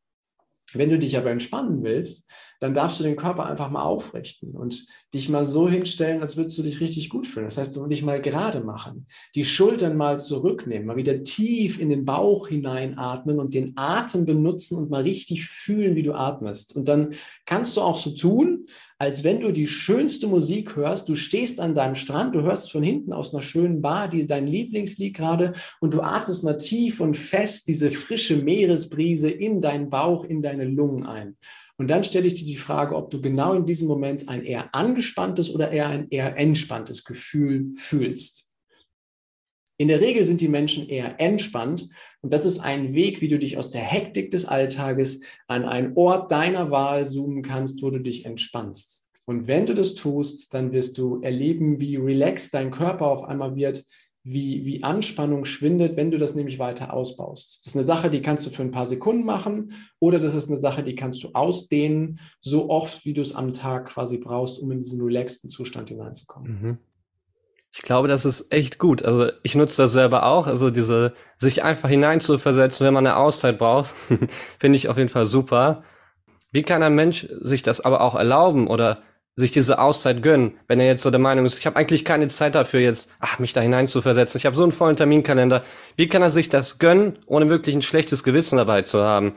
Wenn du dich aber entspannen willst, dann darfst du den Körper einfach mal aufrichten und dich mal so hinstellen, als würdest du dich richtig gut fühlen. Das heißt, du dich mal gerade machen, die Schultern mal zurücknehmen, mal wieder tief in den Bauch hineinatmen und den Atem benutzen und mal richtig fühlen, wie du atmest. Und dann kannst du auch so tun, als wenn du die schönste Musik hörst. Du stehst an deinem Strand, du hörst von hinten aus einer schönen Bar die, dein Lieblingslied gerade und du atmest mal tief und fest diese frische Meeresbrise in deinen Bauch, in deine Lungen ein. Und dann stelle ich dir die Frage, ob du genau in diesem Moment ein eher angespanntes oder eher ein eher entspanntes Gefühl fühlst. In der Regel sind die Menschen eher entspannt und das ist ein Weg, wie du dich aus der Hektik des Alltages an einen Ort deiner Wahl zoomen kannst, wo du dich entspannst. Und wenn du das tust, dann wirst du erleben, wie relaxed dein Körper auf einmal wird, wie, wie Anspannung schwindet, wenn du das nämlich weiter ausbaust. Das ist eine Sache, die kannst du für ein paar Sekunden machen oder das ist eine Sache, die kannst du ausdehnen, so oft, wie du es am Tag quasi brauchst, um in diesen relaxten Zustand hineinzukommen. Mhm. Ich glaube, das ist echt gut. Also ich nutze das selber auch. Also diese, sich einfach hineinzuversetzen, wenn man eine Auszeit braucht, finde ich auf jeden Fall super. Wie kann ein Mensch sich das aber auch erlauben oder sich diese Auszeit gönnen, wenn er jetzt so der Meinung ist, ich habe eigentlich keine Zeit dafür jetzt, ach, mich da hineinzuversetzen. Ich habe so einen vollen Terminkalender. Wie kann er sich das gönnen, ohne wirklich ein schlechtes Gewissen dabei zu haben?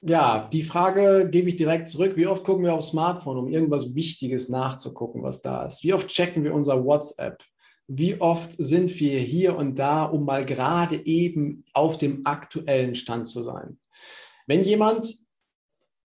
Ja, die Frage gebe ich direkt zurück. Wie oft gucken wir aufs Smartphone, um irgendwas Wichtiges nachzugucken, was da ist? Wie oft checken wir unser WhatsApp? Wie oft sind wir hier und da, um mal gerade eben auf dem aktuellen Stand zu sein? Wenn jemand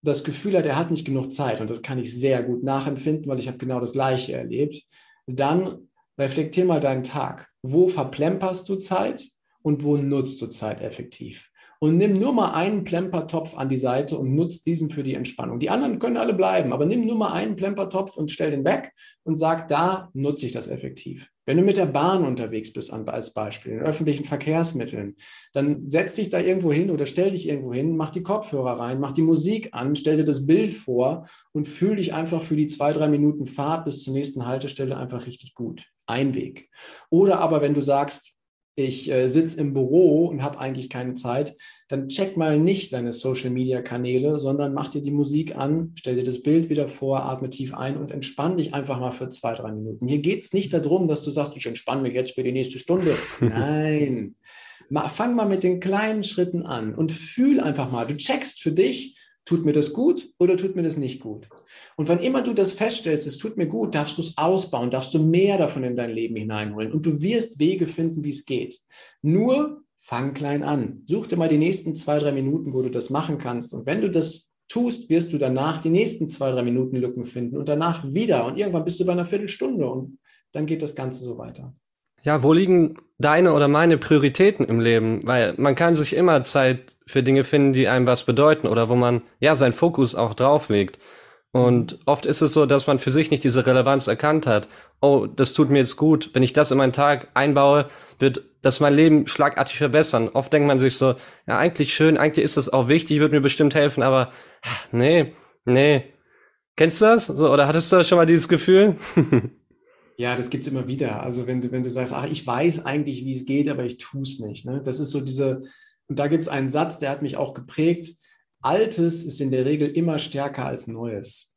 das Gefühl hat, er hat nicht genug Zeit, und das kann ich sehr gut nachempfinden, weil ich habe genau das Gleiche erlebt, dann reflektier mal deinen Tag. Wo verplemperst du Zeit und wo nutzt du Zeit effektiv? Und nimm nur mal einen Plempertopf an die Seite und nutzt diesen für die Entspannung. Die anderen können alle bleiben, aber nimm nur mal einen Plempertopf und stell den weg und sag, da nutze ich das effektiv. Wenn du mit der Bahn unterwegs bist, als Beispiel, in öffentlichen Verkehrsmitteln, dann setz dich da irgendwo hin oder stell dich irgendwo hin, mach die Kopfhörer rein, mach die Musik an, stell dir das Bild vor und fühl dich einfach für die zwei, drei Minuten Fahrt bis zur nächsten Haltestelle einfach richtig gut. Ein Weg. Oder aber, wenn du sagst, ich äh, sitze im Büro und habe eigentlich keine Zeit, dann check mal nicht deine Social-Media-Kanäle, sondern mach dir die Musik an, stell dir das Bild wieder vor, atme tief ein und entspann dich einfach mal für zwei, drei Minuten. Hier geht es nicht darum, dass du sagst, ich entspanne mich jetzt für die nächste Stunde. Nein. Fang mal mit den kleinen Schritten an und fühl einfach mal. Du checkst für dich, Tut mir das gut oder tut mir das nicht gut? Und wann immer du das feststellst, es tut mir gut, darfst du es ausbauen, darfst du mehr davon in dein Leben hineinholen und du wirst Wege finden, wie es geht. Nur fang klein an. Such dir mal die nächsten zwei, drei Minuten, wo du das machen kannst. Und wenn du das tust, wirst du danach die nächsten zwei, drei Minuten Lücken finden und danach wieder. Und irgendwann bist du bei einer Viertelstunde und dann geht das Ganze so weiter. Ja, wo liegen deine oder meine Prioritäten im Leben? Weil man kann sich immer Zeit für Dinge finden, die einem was bedeuten oder wo man ja seinen Fokus auch drauf legt. Und oft ist es so, dass man für sich nicht diese Relevanz erkannt hat. Oh, das tut mir jetzt gut. Wenn ich das in meinen Tag einbaue, wird das mein Leben schlagartig verbessern. Oft denkt man sich so, ja, eigentlich schön, eigentlich ist das auch wichtig, wird mir bestimmt helfen, aber nee, nee. Kennst du das? So, oder hattest du schon mal dieses Gefühl? Ja, das gibt es immer wieder. Also wenn du, wenn du sagst, ach, ich weiß eigentlich, wie es geht, aber ich tue es nicht. Ne? Das ist so diese, und da gibt es einen Satz, der hat mich auch geprägt. Altes ist in der Regel immer stärker als Neues.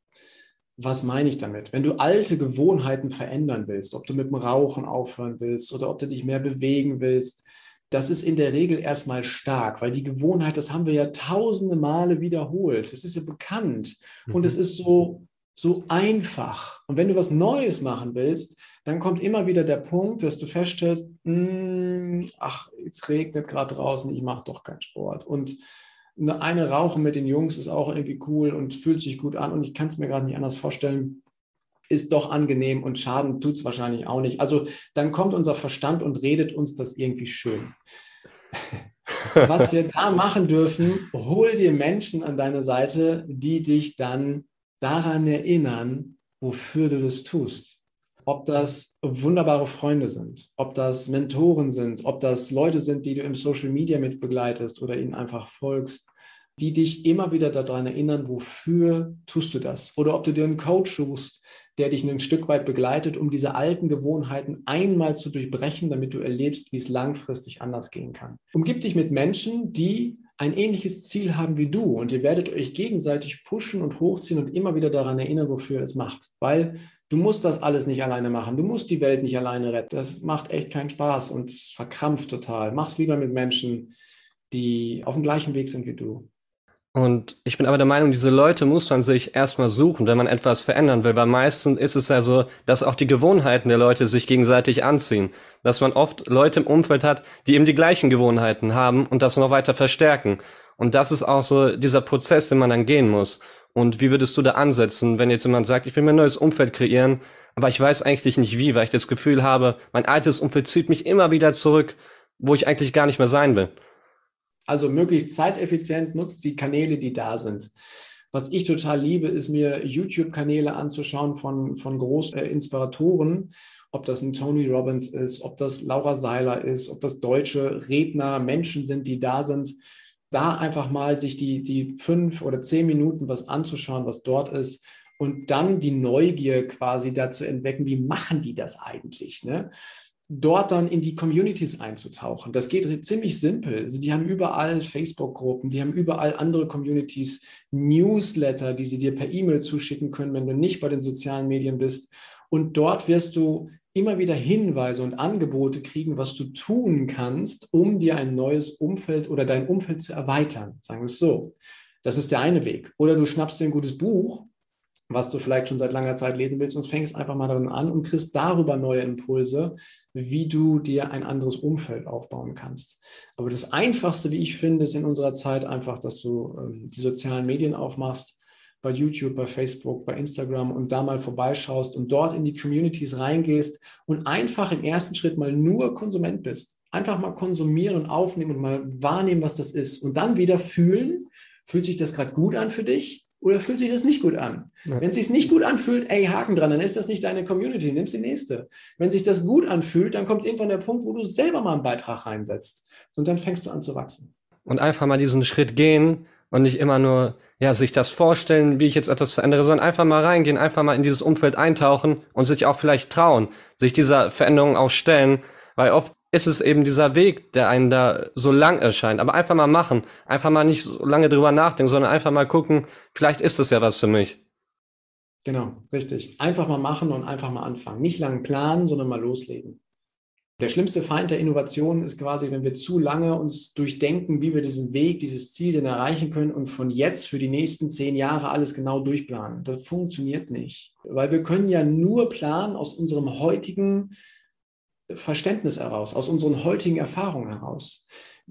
Was meine ich damit? Wenn du alte Gewohnheiten verändern willst, ob du mit dem Rauchen aufhören willst oder ob du dich mehr bewegen willst, das ist in der Regel erstmal stark, weil die Gewohnheit, das haben wir ja tausende Male wiederholt. Das ist ja bekannt. Und es mhm. ist so so einfach. Und wenn du was Neues machen willst, dann kommt immer wieder der Punkt, dass du feststellst, hm, ach, es regnet gerade draußen, ich mache doch keinen Sport. Und eine Rauchen mit den Jungs ist auch irgendwie cool und fühlt sich gut an und ich kann es mir gerade nicht anders vorstellen, ist doch angenehm und Schaden tut es wahrscheinlich auch nicht. Also dann kommt unser Verstand und redet uns das irgendwie schön. Was wir da machen dürfen, hol dir Menschen an deine Seite, die dich dann daran erinnern, wofür du das tust. Ob das wunderbare Freunde sind, ob das Mentoren sind, ob das Leute sind, die du im Social Media mit begleitest oder ihnen einfach folgst, die dich immer wieder daran erinnern, wofür tust du das? Oder ob du dir einen Coach suchst, der dich ein Stück weit begleitet, um diese alten Gewohnheiten einmal zu durchbrechen, damit du erlebst, wie es langfristig anders gehen kann. Umgib dich mit Menschen, die ein ähnliches Ziel haben wie du und ihr werdet euch gegenseitig pushen und hochziehen und immer wieder daran erinnern, wofür ihr es macht. Weil du musst das alles nicht alleine machen. Du musst die Welt nicht alleine retten. Das macht echt keinen Spaß und verkrampft total. Mach's lieber mit Menschen, die auf dem gleichen Weg sind wie du. Und ich bin aber der Meinung, diese Leute muss man sich erstmal suchen, wenn man etwas verändern will, weil meistens ist es ja so, dass auch die Gewohnheiten der Leute sich gegenseitig anziehen. Dass man oft Leute im Umfeld hat, die eben die gleichen Gewohnheiten haben und das noch weiter verstärken. Und das ist auch so dieser Prozess, den man dann gehen muss. Und wie würdest du da ansetzen, wenn jetzt jemand sagt, ich will mir ein neues Umfeld kreieren, aber ich weiß eigentlich nicht wie, weil ich das Gefühl habe, mein altes Umfeld zieht mich immer wieder zurück, wo ich eigentlich gar nicht mehr sein will? Also möglichst zeiteffizient nutzt die Kanäle, die da sind. Was ich total liebe, ist mir YouTube-Kanäle anzuschauen von, von großen äh, Inspiratoren, ob das ein Tony Robbins ist, ob das Laura Seiler ist, ob das deutsche Redner, Menschen sind, die da sind. Da einfach mal sich die, die fünf oder zehn Minuten was anzuschauen, was dort ist und dann die Neugier quasi dazu entwecken, wie machen die das eigentlich? Ne? Dort dann in die Communities einzutauchen. Das geht ziemlich simpel. Also die haben überall Facebook-Gruppen, die haben überall andere Communities, Newsletter, die sie dir per E-Mail zuschicken können, wenn du nicht bei den sozialen Medien bist. Und dort wirst du immer wieder Hinweise und Angebote kriegen, was du tun kannst, um dir ein neues Umfeld oder dein Umfeld zu erweitern. Sagen wir es so. Das ist der eine Weg. Oder du schnappst dir ein gutes Buch was du vielleicht schon seit langer Zeit lesen willst und fängst einfach mal darin an und kriegst darüber neue Impulse, wie du dir ein anderes Umfeld aufbauen kannst. Aber das Einfachste, wie ich finde, ist in unserer Zeit einfach, dass du ähm, die sozialen Medien aufmachst, bei YouTube, bei Facebook, bei Instagram und da mal vorbeischaust und dort in die Communities reingehst und einfach im ersten Schritt mal nur Konsument bist. Einfach mal konsumieren und aufnehmen und mal wahrnehmen, was das ist und dann wieder fühlen, fühlt sich das gerade gut an für dich? Oder fühlt sich das nicht gut an? Ja. Wenn es sich nicht gut anfühlt, ey, Haken dran, dann ist das nicht deine Community, nimmst die nächste. Wenn sich das gut anfühlt, dann kommt irgendwann der Punkt, wo du selber mal einen Beitrag reinsetzt und dann fängst du an zu wachsen. Und einfach mal diesen Schritt gehen und nicht immer nur ja, sich das vorstellen, wie ich jetzt etwas verändere, sondern einfach mal reingehen, einfach mal in dieses Umfeld eintauchen und sich auch vielleicht trauen, sich dieser Veränderung auch stellen, weil oft ist es eben dieser Weg, der einen da so lang erscheint. Aber einfach mal machen. Einfach mal nicht so lange drüber nachdenken, sondern einfach mal gucken, vielleicht ist es ja was für mich. Genau, richtig. Einfach mal machen und einfach mal anfangen. Nicht lang planen, sondern mal loslegen. Der schlimmste Feind der Innovation ist quasi, wenn wir zu lange uns durchdenken, wie wir diesen Weg, dieses Ziel denn erreichen können und von jetzt für die nächsten zehn Jahre alles genau durchplanen. Das funktioniert nicht, weil wir können ja nur planen aus unserem heutigen Verständnis heraus, aus unseren heutigen Erfahrungen heraus.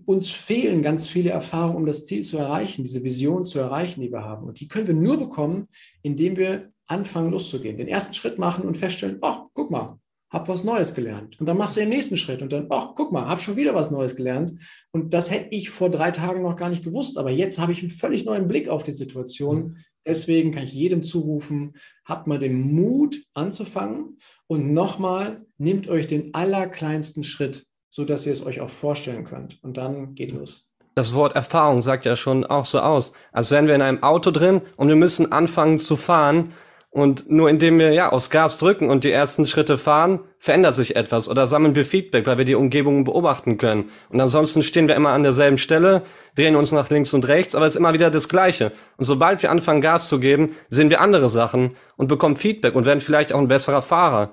Uns fehlen ganz viele Erfahrungen, um das Ziel zu erreichen, diese Vision zu erreichen, die wir haben. Und die können wir nur bekommen, indem wir anfangen loszugehen, den ersten Schritt machen und feststellen, oh, guck mal, hab was Neues gelernt. Und dann machst du den nächsten Schritt und dann, oh, guck mal, hab schon wieder was Neues gelernt. Und das hätte ich vor drei Tagen noch gar nicht gewusst, aber jetzt habe ich einen völlig neuen Blick auf die Situation. Deswegen kann ich jedem zurufen, habt mal den Mut anzufangen und nochmal, nehmt euch den allerkleinsten Schritt, sodass ihr es euch auch vorstellen könnt. Und dann geht los. Das Wort Erfahrung sagt ja schon auch so aus, als wären wir in einem Auto drin und wir müssen anfangen zu fahren. Und nur indem wir ja aufs Gas drücken und die ersten Schritte fahren, verändert sich etwas oder sammeln wir Feedback, weil wir die Umgebung beobachten können. Und ansonsten stehen wir immer an derselben Stelle, drehen uns nach links und rechts, aber es ist immer wieder das Gleiche. Und sobald wir anfangen Gas zu geben, sehen wir andere Sachen und bekommen Feedback und werden vielleicht auch ein besserer Fahrer.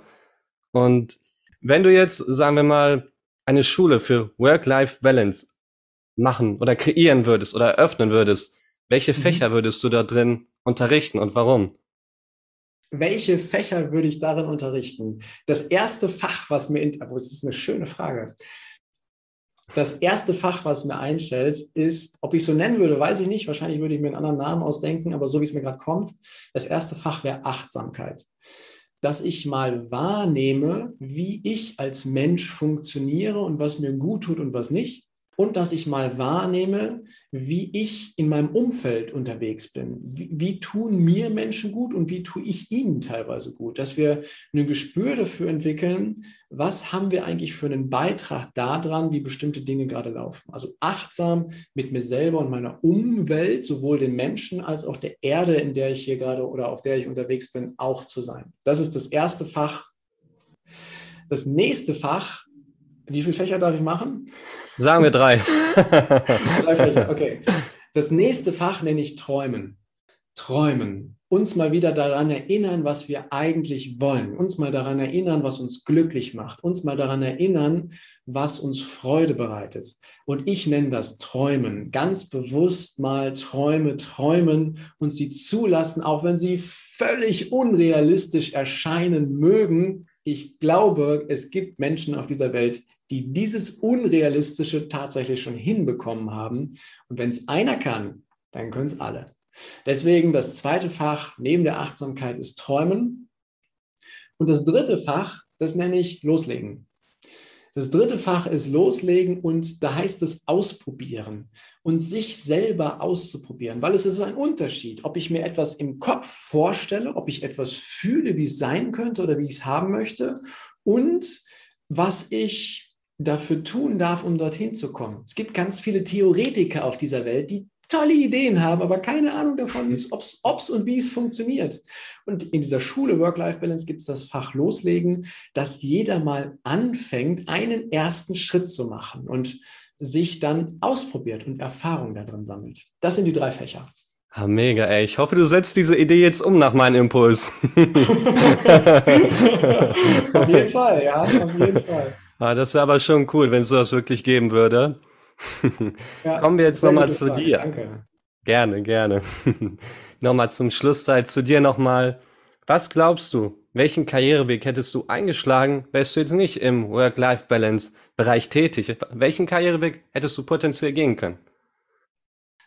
Und wenn du jetzt, sagen wir mal, eine Schule für Work-Life-Balance machen oder kreieren würdest oder eröffnen würdest, welche mhm. Fächer würdest du da drin unterrichten und warum? Welche Fächer würde ich darin unterrichten? Das erste Fach, was mir, aber das ist eine schöne Frage. Das erste Fach, was mir einfällt, ist, ob ich so nennen würde, weiß ich nicht. Wahrscheinlich würde ich mir einen anderen Namen ausdenken, aber so wie es mir gerade kommt, das erste Fach wäre Achtsamkeit dass ich mal wahrnehme, wie ich als Mensch funktioniere und was mir gut tut und was nicht und dass ich mal wahrnehme, wie ich in meinem Umfeld unterwegs bin. Wie, wie, tun mir Menschen gut und wie tue ich ihnen teilweise gut? Dass wir ein Gespür dafür entwickeln, was haben wir eigentlich für einen Beitrag daran, wie bestimmte Dinge gerade laufen. Also achtsam mit mir selber und meiner Umwelt, sowohl den Menschen als auch der Erde, in der ich hier gerade oder auf der ich unterwegs bin, auch zu sein. Das ist das erste Fach. Das nächste Fach Wie viele Fächer darf ich machen? Sagen wir drei. drei Fächer, okay. Das nächste Fach nenne ich Träumen. Träumen. Uns mal wieder daran erinnern, was wir eigentlich wollen. Uns mal daran erinnern, was uns glücklich macht. Uns mal daran erinnern, was uns Freude bereitet. Und ich nenne das Träumen. Ganz bewusst mal Träume träumen und sie zulassen, auch wenn sie völlig unrealistisch erscheinen mögen. Ich glaube, es gibt Menschen auf dieser Welt, die dieses Unrealistische tatsächlich schon hinbekommen haben. Und wenn es einer kann, dann können es alle. Deswegen das zweite Fach neben der Achtsamkeit ist Träumen. Und das dritte Fach, das nenne ich Loslegen. Das dritte Fach ist Loslegen und da heißt es ausprobieren und sich selber auszuprobieren, weil es ist ein Unterschied, ob ich mir etwas im Kopf vorstelle, ob ich etwas fühle, wie es sein könnte oder wie ich es haben möchte und was ich dafür tun darf, um dorthin zu kommen. Es gibt ganz viele Theoretiker auf dieser Welt, die tolle Ideen haben, aber keine Ahnung davon, ob es und wie es funktioniert. Und in dieser Schule Work-Life-Balance gibt es das Fach Loslegen, dass jeder mal anfängt, einen ersten Schritt zu machen und sich dann ausprobiert und Erfahrung darin sammelt. Das sind die drei Fächer. Ah, mega, ey. Ich hoffe, du setzt diese Idee jetzt um nach meinem Impuls. auf jeden Fall, ja, auf jeden Fall. Ah, das wäre aber schon cool, wenn es das wirklich geben würde. Ja, Kommen wir jetzt nochmal zu dir. Danke. Gerne, gerne. nochmal zum Schlusszeit zu dir nochmal. Was glaubst du, welchen Karriereweg hättest du eingeschlagen, wärst du jetzt nicht im Work-Life-Balance-Bereich tätig? Welchen Karriereweg hättest du potenziell gehen können?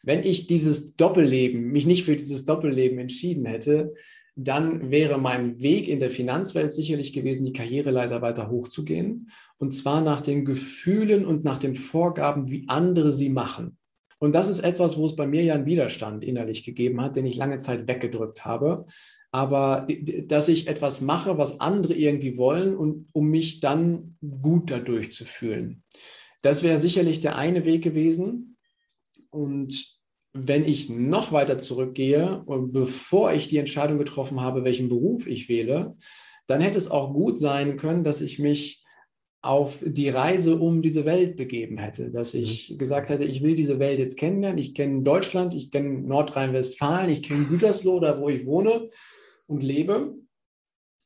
Wenn ich dieses Doppelleben, mich nicht für dieses Doppelleben entschieden hätte, dann wäre mein Weg in der Finanzwelt sicherlich gewesen, die Karriereleiter weiter hochzugehen. Und zwar nach den Gefühlen und nach den Vorgaben, wie andere sie machen. Und das ist etwas, wo es bei mir ja einen Widerstand innerlich gegeben hat, den ich lange Zeit weggedrückt habe. Aber dass ich etwas mache, was andere irgendwie wollen und um mich dann gut dadurch zu fühlen. Das wäre sicherlich der eine Weg gewesen. Und wenn ich noch weiter zurückgehe und bevor ich die Entscheidung getroffen habe, welchen Beruf ich wähle, dann hätte es auch gut sein können, dass ich mich auf die Reise um diese Welt begeben hätte, dass ich mhm. gesagt hätte, ich will diese Welt jetzt kennenlernen. Ich kenne Deutschland, ich kenne Nordrhein-Westfalen, ich kenne Gütersloh, da wo ich wohne und lebe.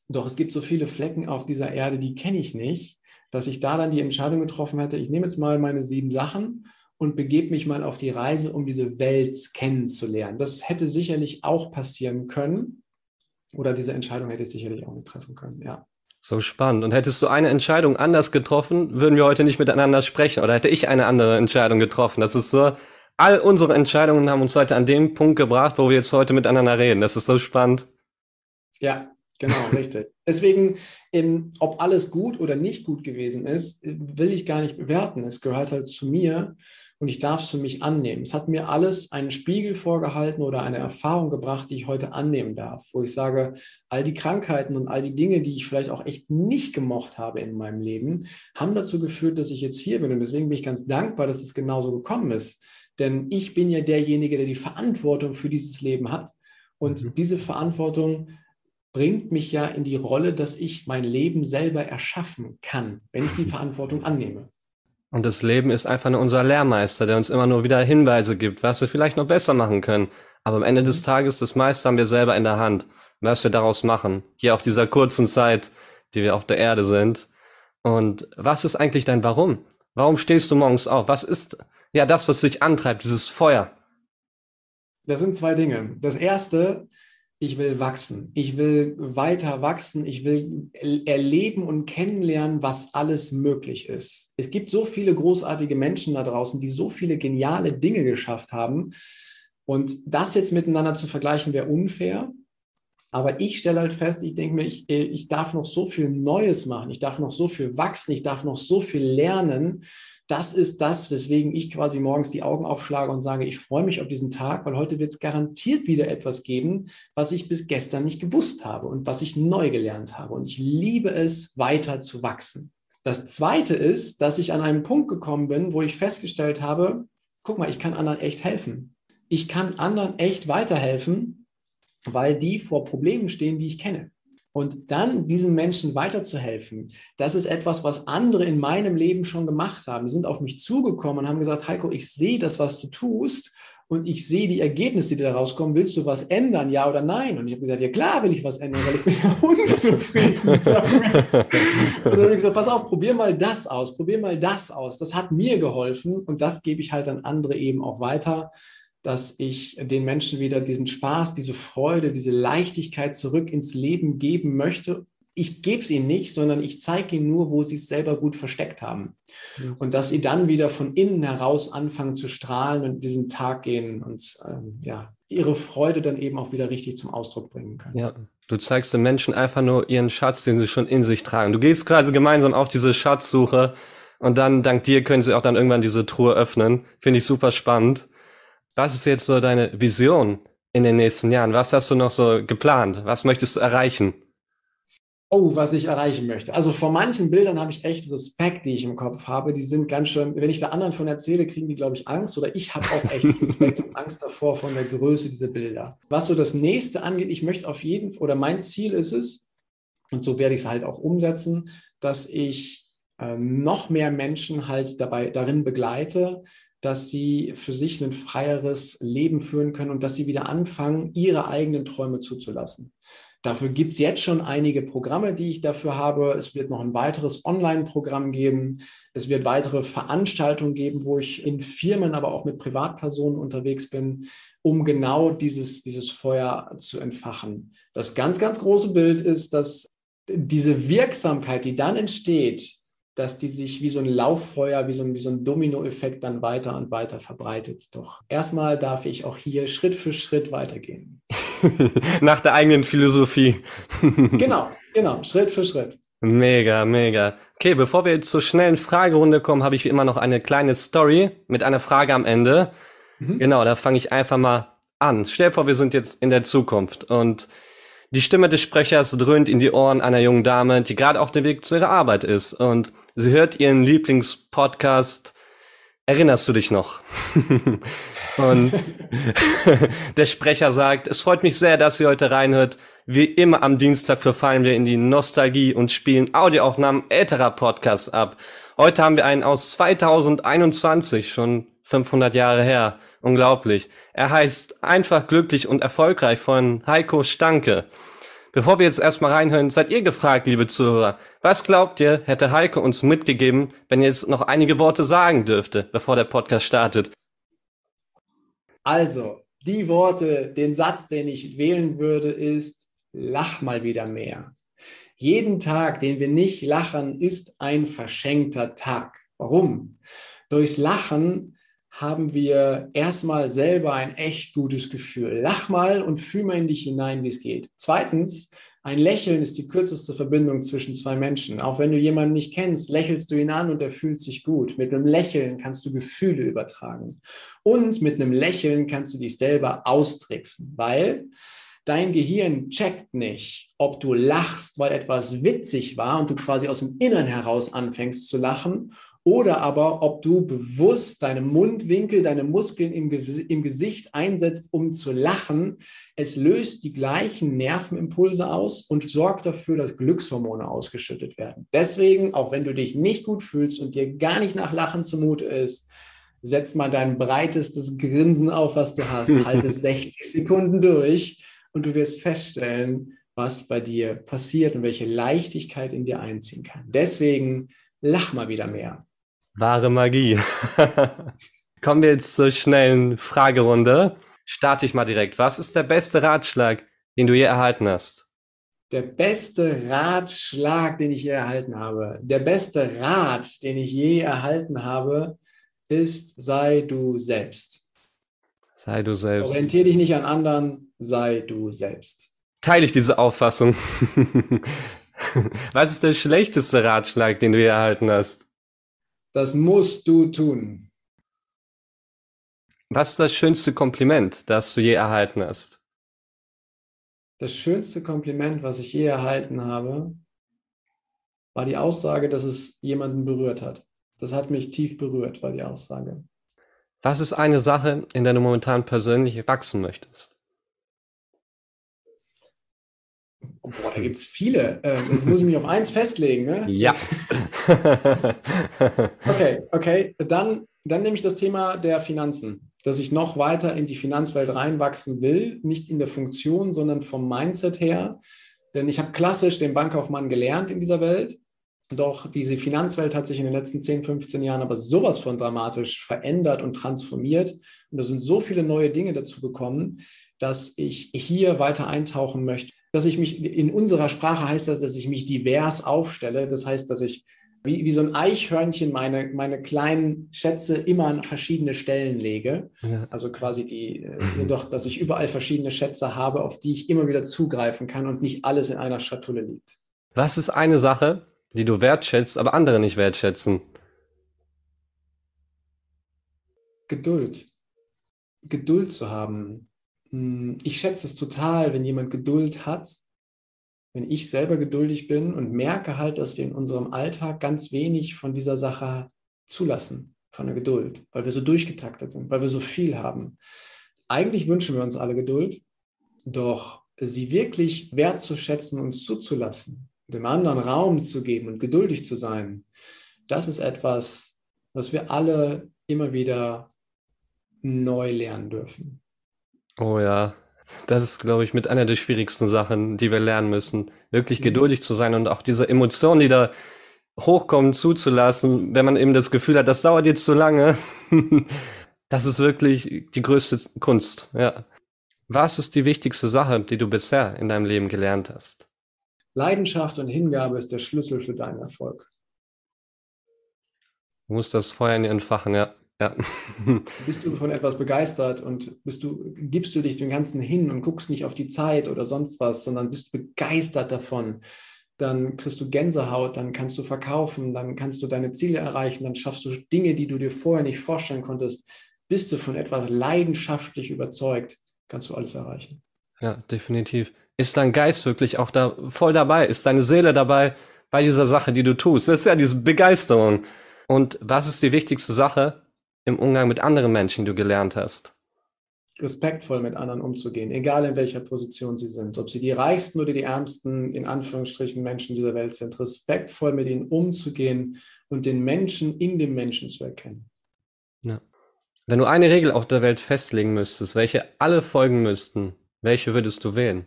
Doch es gibt so viele Flecken auf dieser Erde, die kenne ich nicht, dass ich da dann die Entscheidung getroffen hätte, ich nehme jetzt mal meine sieben Sachen und begebe mich mal auf die Reise, um diese Welt kennenzulernen. Das hätte sicherlich auch passieren können. Oder diese Entscheidung hätte ich sicherlich auch nicht treffen können, ja. So spannend. Und hättest du eine Entscheidung anders getroffen, würden wir heute nicht miteinander sprechen. Oder hätte ich eine andere Entscheidung getroffen. Das ist so, all unsere Entscheidungen haben uns heute an dem Punkt gebracht, wo wir jetzt heute miteinander reden. Das ist so spannend. Ja, genau, richtig. Deswegen, in, ob alles gut oder nicht gut gewesen ist, will ich gar nicht bewerten. Es gehört halt zu mir und ich darf es für mich annehmen. Es hat mir alles einen Spiegel vorgehalten oder eine Erfahrung gebracht, die ich heute annehmen darf, wo ich sage, all die Krankheiten und all die Dinge, die ich vielleicht auch echt nicht gemocht habe in meinem Leben, haben dazu geführt, dass ich jetzt hier bin. Und deswegen bin ich ganz dankbar, dass es genauso gekommen ist. Denn ich bin ja derjenige, der die Verantwortung für dieses Leben hat. Und mhm. diese Verantwortung bringt mich ja in die Rolle, dass ich mein Leben selber erschaffen kann, wenn ich die Verantwortung annehme. Und das Leben ist einfach nur unser Lehrmeister, der uns immer nur wieder Hinweise gibt, was wir vielleicht noch besser machen können. Aber am Ende des mhm. Tages, das meiste haben wir selber in der Hand. Was wir daraus machen, hier auf dieser kurzen Zeit, die wir auf der Erde sind. Und was ist eigentlich dein Warum? Warum stehst du morgens auf? Was ist ja das, was dich antreibt, dieses Feuer? Das sind zwei Dinge. Das erste ich will wachsen. Ich will weiter wachsen. Ich will erleben und kennenlernen, was alles möglich ist. Es gibt so viele großartige Menschen da draußen, die so viele geniale Dinge geschafft haben. Und das jetzt miteinander zu vergleichen, wäre unfair. Aber ich stelle halt fest, ich denke mir, ich, ich darf noch so viel Neues machen. Ich darf noch so viel wachsen. Ich darf noch so viel lernen das ist das, weswegen ich quasi morgens die Augen aufschlage und sage, ich freue mich auf diesen Tag, weil heute wird es garantiert wieder etwas geben, was ich bis gestern nicht gewusst habe und was ich neu gelernt habe. Und ich liebe es, weiter zu wachsen. Das Zweite ist, dass ich an einen Punkt gekommen bin, wo ich festgestellt habe, guck mal, ich kann anderen echt helfen. Ich kann anderen echt weiterhelfen, weil die vor Problemen stehen, die ich kenne. Und dann diesen Menschen weiterzuhelfen, das ist etwas, was andere in meinem Leben schon gemacht haben. Die sind auf mich zugekommen und haben gesagt, Heiko, ich sehe das, was du tust und ich sehe die Ergebnisse, die da rauskommen. Willst du was ändern, ja oder nein? Und ich habe gesagt, ja klar will ich was ändern, weil ich bin ja unzufrieden damit. Und dann habe ich gesagt, pass auf, probier mal das aus, probier mal das aus. Das hat mir geholfen und das gebe ich halt an andere eben auch weiter dass ich den Menschen wieder diesen Spaß, diese Freude, diese Leichtigkeit zurück ins Leben geben möchte. Ich gebe es ihnen nicht, sondern ich zeige ihnen nur, wo sie es selber gut versteckt haben. Mhm. Und dass sie dann wieder von innen heraus anfangen zu strahlen und diesen Tag gehen und ähm, ja, ihre Freude dann eben auch wieder richtig zum Ausdruck bringen können. Ja, du zeigst den Menschen einfach nur ihren Schatz, den sie schon in sich tragen. Du gehst quasi gemeinsam auf diese Schatzsuche und dann dank dir können sie auch dann irgendwann diese Truhe öffnen. Finde ich super spannend. Was ist jetzt so deine Vision in den nächsten Jahren? Was hast du noch so geplant? Was möchtest du erreichen? Oh, was ich erreichen möchte. Also vor manchen Bildern habe ich echt Respekt, die ich im Kopf habe. Die sind ganz schön, wenn ich da anderen von erzähle, kriegen die, glaube ich, Angst oder ich habe auch echt Respekt und Angst davor von der Größe dieser Bilder. Was so das nächste angeht, ich möchte auf jeden oder mein Ziel ist es, und so werde ich es halt auch umsetzen, dass ich äh, noch mehr Menschen halt dabei darin begleite, dass sie für sich ein freieres Leben führen können und dass sie wieder anfangen, ihre eigenen Träume zuzulassen. Dafür gibt es jetzt schon einige Programme, die ich dafür habe. Es wird noch ein weiteres Online-Programm geben. Es wird weitere Veranstaltungen geben, wo ich in Firmen, aber auch mit Privatpersonen unterwegs bin, um genau dieses, dieses Feuer zu entfachen. Das ganz, ganz große Bild ist, dass diese Wirksamkeit, die dann entsteht, dass die sich wie so ein Lauffeuer, wie so ein, wie so ein Dominoeffekt dann weiter und weiter verbreitet. Doch erstmal darf ich auch hier Schritt für Schritt weitergehen. Nach der eigenen Philosophie. genau, genau, Schritt für Schritt. Mega, mega. Okay, bevor wir jetzt zur schnellen Fragerunde kommen, habe ich wie immer noch eine kleine Story mit einer Frage am Ende. Mhm. Genau, da fange ich einfach mal an. Stell dir vor, wir sind jetzt in der Zukunft und die Stimme des Sprechers dröhnt in die Ohren einer jungen Dame, die gerade auf dem Weg zu ihrer Arbeit ist. Und Sie hört ihren Lieblingspodcast. Erinnerst du dich noch? und der Sprecher sagt, es freut mich sehr, dass sie heute reinhört. Wie immer am Dienstag verfallen wir in die Nostalgie und spielen Audioaufnahmen älterer Podcasts ab. Heute haben wir einen aus 2021, schon 500 Jahre her. Unglaublich. Er heißt Einfach glücklich und erfolgreich von Heiko Stanke. Bevor wir jetzt erstmal reinhören, seid ihr gefragt, liebe Zuhörer. Was glaubt ihr, hätte Heike uns mitgegeben, wenn ihr jetzt noch einige Worte sagen dürfte, bevor der Podcast startet? Also, die Worte, den Satz, den ich wählen würde, ist, lach mal wieder mehr. Jeden Tag, den wir nicht lachen, ist ein verschenkter Tag. Warum? Durchs Lachen haben wir erstmal selber ein echt gutes Gefühl. Lach mal und fühl mal in dich hinein, wie es geht. Zweitens, ein Lächeln ist die kürzeste Verbindung zwischen zwei Menschen. Auch wenn du jemanden nicht kennst, lächelst du ihn an und er fühlt sich gut. Mit einem Lächeln kannst du Gefühle übertragen. Und mit einem Lächeln kannst du dich selber austricksen, weil dein Gehirn checkt nicht, ob du lachst, weil etwas witzig war und du quasi aus dem Innern heraus anfängst zu lachen oder aber ob du bewusst deine Mundwinkel, deine Muskeln im, im, Gesicht einsetzt, um zu lachen. Es löst die gleichen Nervenimpulse aus und sorgt dafür, dass Glückshormone ausgeschüttet werden. Deswegen, auch wenn du dich nicht gut fühlst und dir gar nicht nach Lachen zumute ist, setz mal dein breitestes Grinsen auf, was du hast, halte 60 Sekunden durch und du wirst feststellen, was bei dir passiert und welche Leichtigkeit in dir einziehen kann. Deswegen lach mal wieder mehr. Wahre Magie. Kommen wir jetzt zur schnellen Fragerunde. Starte ich mal direkt. Was ist der beste Ratschlag, den du je erhalten hast? Der beste Ratschlag, den ich je erhalten habe. Der beste Rat, den ich je erhalten habe, ist, sei du selbst. Sei du selbst. Orientiere dich nicht an anderen, sei du selbst. Teile ich diese Auffassung. Was ist der schlechteste Ratschlag, den du je erhalten hast? Das musst du tun. Was ist das schönste Kompliment, das du je erhalten hast? Das schönste Kompliment, was ich je erhalten habe, war die Aussage, dass es jemanden berührt hat. Das hat mich tief berührt, war die Aussage. Was ist eine Sache, in der du momentan persönlich wachsen möchtest? Boah, da gibt es viele. Äh, jetzt muss ich mich auf eins festlegen. Ne? Ja. okay, okay. Dann, dann nehme ich das Thema der Finanzen, dass ich noch weiter in die Finanzwelt reinwachsen will, nicht in der Funktion, sondern vom Mindset her. Denn ich habe klassisch den Bankkaufmann gelernt in dieser Welt. Doch diese Finanzwelt hat sich in den letzten 10, 15 Jahren aber sowas von dramatisch verändert und transformiert. Und da sind so viele neue Dinge dazu gekommen, dass ich hier weiter eintauchen möchte. Dass ich mich, in unserer Sprache heißt das, dass ich mich divers aufstelle. Das heißt, dass ich wie, wie so ein Eichhörnchen meine, meine kleinen Schätze immer an verschiedene Stellen lege. Ja. Also quasi die, äh, jedoch, dass ich überall verschiedene Schätze habe, auf die ich immer wieder zugreifen kann und nicht alles in einer Schatulle liegt. Was ist eine Sache, die du wertschätzt, aber andere nicht wertschätzen? Geduld. Geduld zu haben. Hm, ich schätze es total, wenn jemand Geduld hat, wenn ich selber geduldig bin und merke halt, dass wir in unserem Alltag ganz wenig von dieser Sache zulassen, von der Geduld, weil wir so durchgetaktet sind, weil wir so viel haben. Eigentlich wünschen wir uns alle Geduld, doch sie wirklich wertzuschätzen und zuzulassen, dem anderen Raum zu geben und geduldig zu sein, das ist etwas, was wir alle immer wieder neu lernen dürfen. Oh ja, das ist, glaube ich, mit einer der schwierigsten Sachen, die wir lernen müssen. Wirklich mhm. geduldig zu sein und auch diese Emotionen, die da hochkommen, zuzulassen, wenn man eben das Gefühl hat, das dauert jetzt zu lange. das ist wirklich die größte Kunst, ja. Was ist die wichtigste Sache, die du bisher in deinem Leben gelernt hast? Leidenschaft und Hingabe ist der Schlüssel für deinen Erfolg. Du musst das Feuer in dir entfachen, ja. Ja. bist du von etwas begeistert und bist du, gibst du dich dem Ganzen hin und guckst nicht auf die Zeit oder sonst was, sondern bist begeistert davon, dann kriegst du Gänsehaut, dann kannst du verkaufen, dann kannst du deine Ziele erreichen, dann schaffst du Dinge, die du dir vorher nicht vorstellen konntest. Bist du von etwas leidenschaftlich überzeugt, kannst du alles erreichen. Ja, definitiv. Ist dein Geist wirklich auch da voll dabei? Ist deine Seele dabei bei dieser Sache, die du tust? Das ist ja diese Begeisterung. Und was ist die wichtigste Sache? Im Umgang mit anderen Menschen, du gelernt hast? Respektvoll mit anderen umzugehen, egal in welcher Position sie sind. Ob sie die reichsten oder die ärmsten, in Anführungsstrichen, Menschen dieser Welt sind. Respektvoll mit ihnen umzugehen und den Menschen in dem Menschen zu erkennen. Ja. Wenn du eine Regel auf der Welt festlegen müsstest, welche alle folgen müssten, welche würdest du wählen?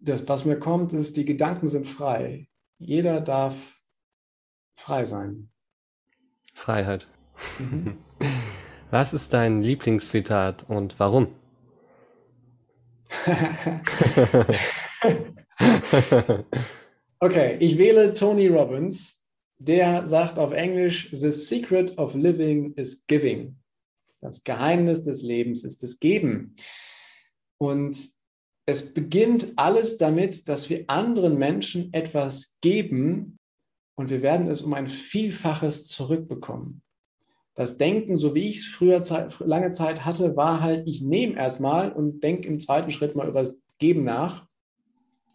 Das, was mir kommt, ist, die Gedanken sind frei. Jeder darf frei sein. Freiheit. Mhm. Was ist dein Lieblingszitat und warum? okay, ich wähle Tony Robbins. Der sagt auf Englisch, The secret of living is giving. Das Geheimnis des Lebens ist das Geben. Und es beginnt alles damit, dass wir anderen Menschen etwas geben, und wir werden es um ein Vielfaches zurückbekommen. Das Denken, so wie ich es früher Zeit, lange Zeit hatte, war halt, ich nehme erstmal und denke im zweiten Schritt mal über das Geben nach.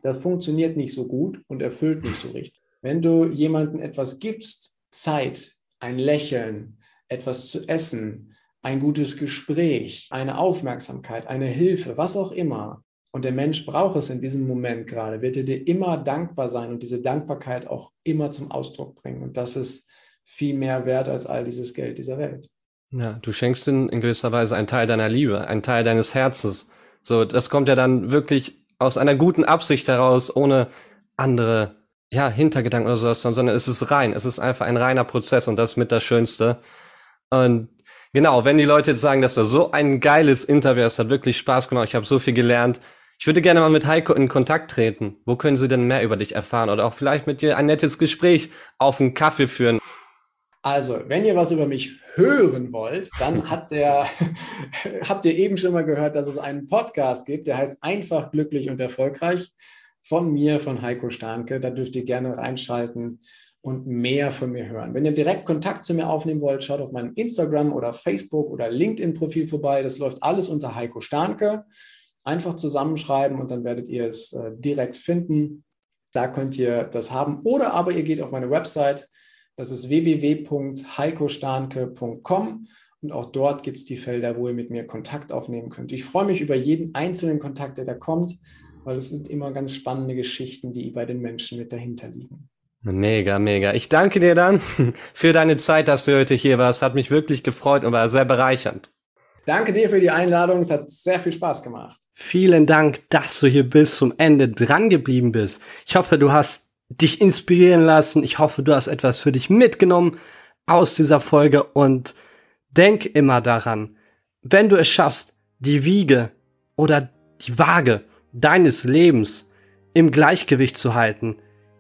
Das funktioniert nicht so gut und erfüllt nicht so richtig. Wenn du jemandem etwas gibst, Zeit, ein Lächeln, etwas zu essen, ein gutes Gespräch, eine Aufmerksamkeit, eine Hilfe, was auch immer, und der Mensch braucht es in diesem Moment gerade, wird er dir immer dankbar sein und diese Dankbarkeit auch immer zum Ausdruck bringen. Und das ist viel mehr wert als all dieses Geld dieser Welt. Ja, du schenkst in, in gewisser Weise einen Teil deiner Liebe, einen Teil deines Herzens. So, das kommt ja dann wirklich aus einer guten Absicht heraus, ohne andere, ja, Hintergedanken oder sowas, sondern es ist rein. Es ist einfach ein reiner Prozess und das mit das Schönste. Und genau, wenn die Leute jetzt sagen, dass das so ein geiles Interview ist, hat wirklich Spaß gemacht, ich habe so viel gelernt, ich würde gerne mal mit Heiko in Kontakt treten. Wo können sie denn mehr über dich erfahren oder auch vielleicht mit dir ein nettes Gespräch auf einen Kaffee führen? Also, wenn ihr was über mich hören wollt, dann hat der, habt ihr eben schon mal gehört, dass es einen Podcast gibt, der heißt Einfach, glücklich und erfolgreich von mir, von Heiko Starnke. Da dürft ihr gerne reinschalten und mehr von mir hören. Wenn ihr direkt Kontakt zu mir aufnehmen wollt, schaut auf meinem Instagram oder Facebook oder LinkedIn-Profil vorbei. Das läuft alles unter Heiko Starnke. Einfach zusammenschreiben und dann werdet ihr es äh, direkt finden. Da könnt ihr das haben. Oder aber ihr geht auf meine Website. Das ist www.heikostarnke.com Und auch dort gibt es die Felder, wo ihr mit mir Kontakt aufnehmen könnt. Ich freue mich über jeden einzelnen Kontakt, der da kommt, weil es sind immer ganz spannende Geschichten, die bei den Menschen mit dahinter liegen. Mega, mega. Ich danke dir dann für deine Zeit, dass du heute hier warst. Hat mich wirklich gefreut und war sehr bereichernd. Danke dir für die Einladung. Es hat sehr viel Spaß gemacht. Vielen Dank, dass du hier bis zum Ende dran geblieben bist. Ich hoffe, du hast dich inspirieren lassen. Ich hoffe, du hast etwas für dich mitgenommen aus dieser Folge und denk immer daran, wenn du es schaffst, die Wiege oder die Waage deines Lebens im Gleichgewicht zu halten,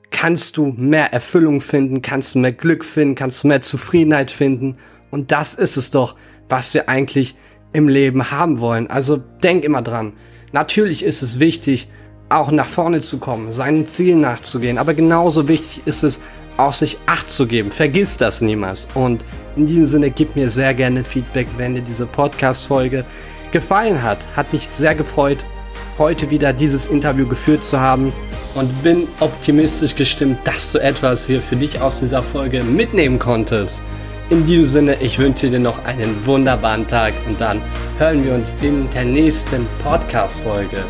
kannst du mehr Erfüllung finden, kannst du mehr Glück finden, kannst du mehr Zufriedenheit finden. Und das ist es doch, was wir eigentlich im Leben haben wollen. Also denk immer dran. Natürlich ist es wichtig, auch nach vorne zu kommen, seinen Zielen nachzugehen. Aber genauso wichtig ist es, auch sich Acht zu geben. Vergiss das niemals. Und in diesem Sinne, gib mir sehr gerne Feedback, wenn dir diese Podcast-Folge gefallen hat. Hat mich sehr gefreut, heute wieder dieses Interview geführt zu haben und bin optimistisch gestimmt, dass du etwas hier für dich aus dieser Folge mitnehmen konntest. In diesem Sinne, ich wünsche dir noch einen wunderbaren Tag und dann hören wir uns in der nächsten Podcast-Folge.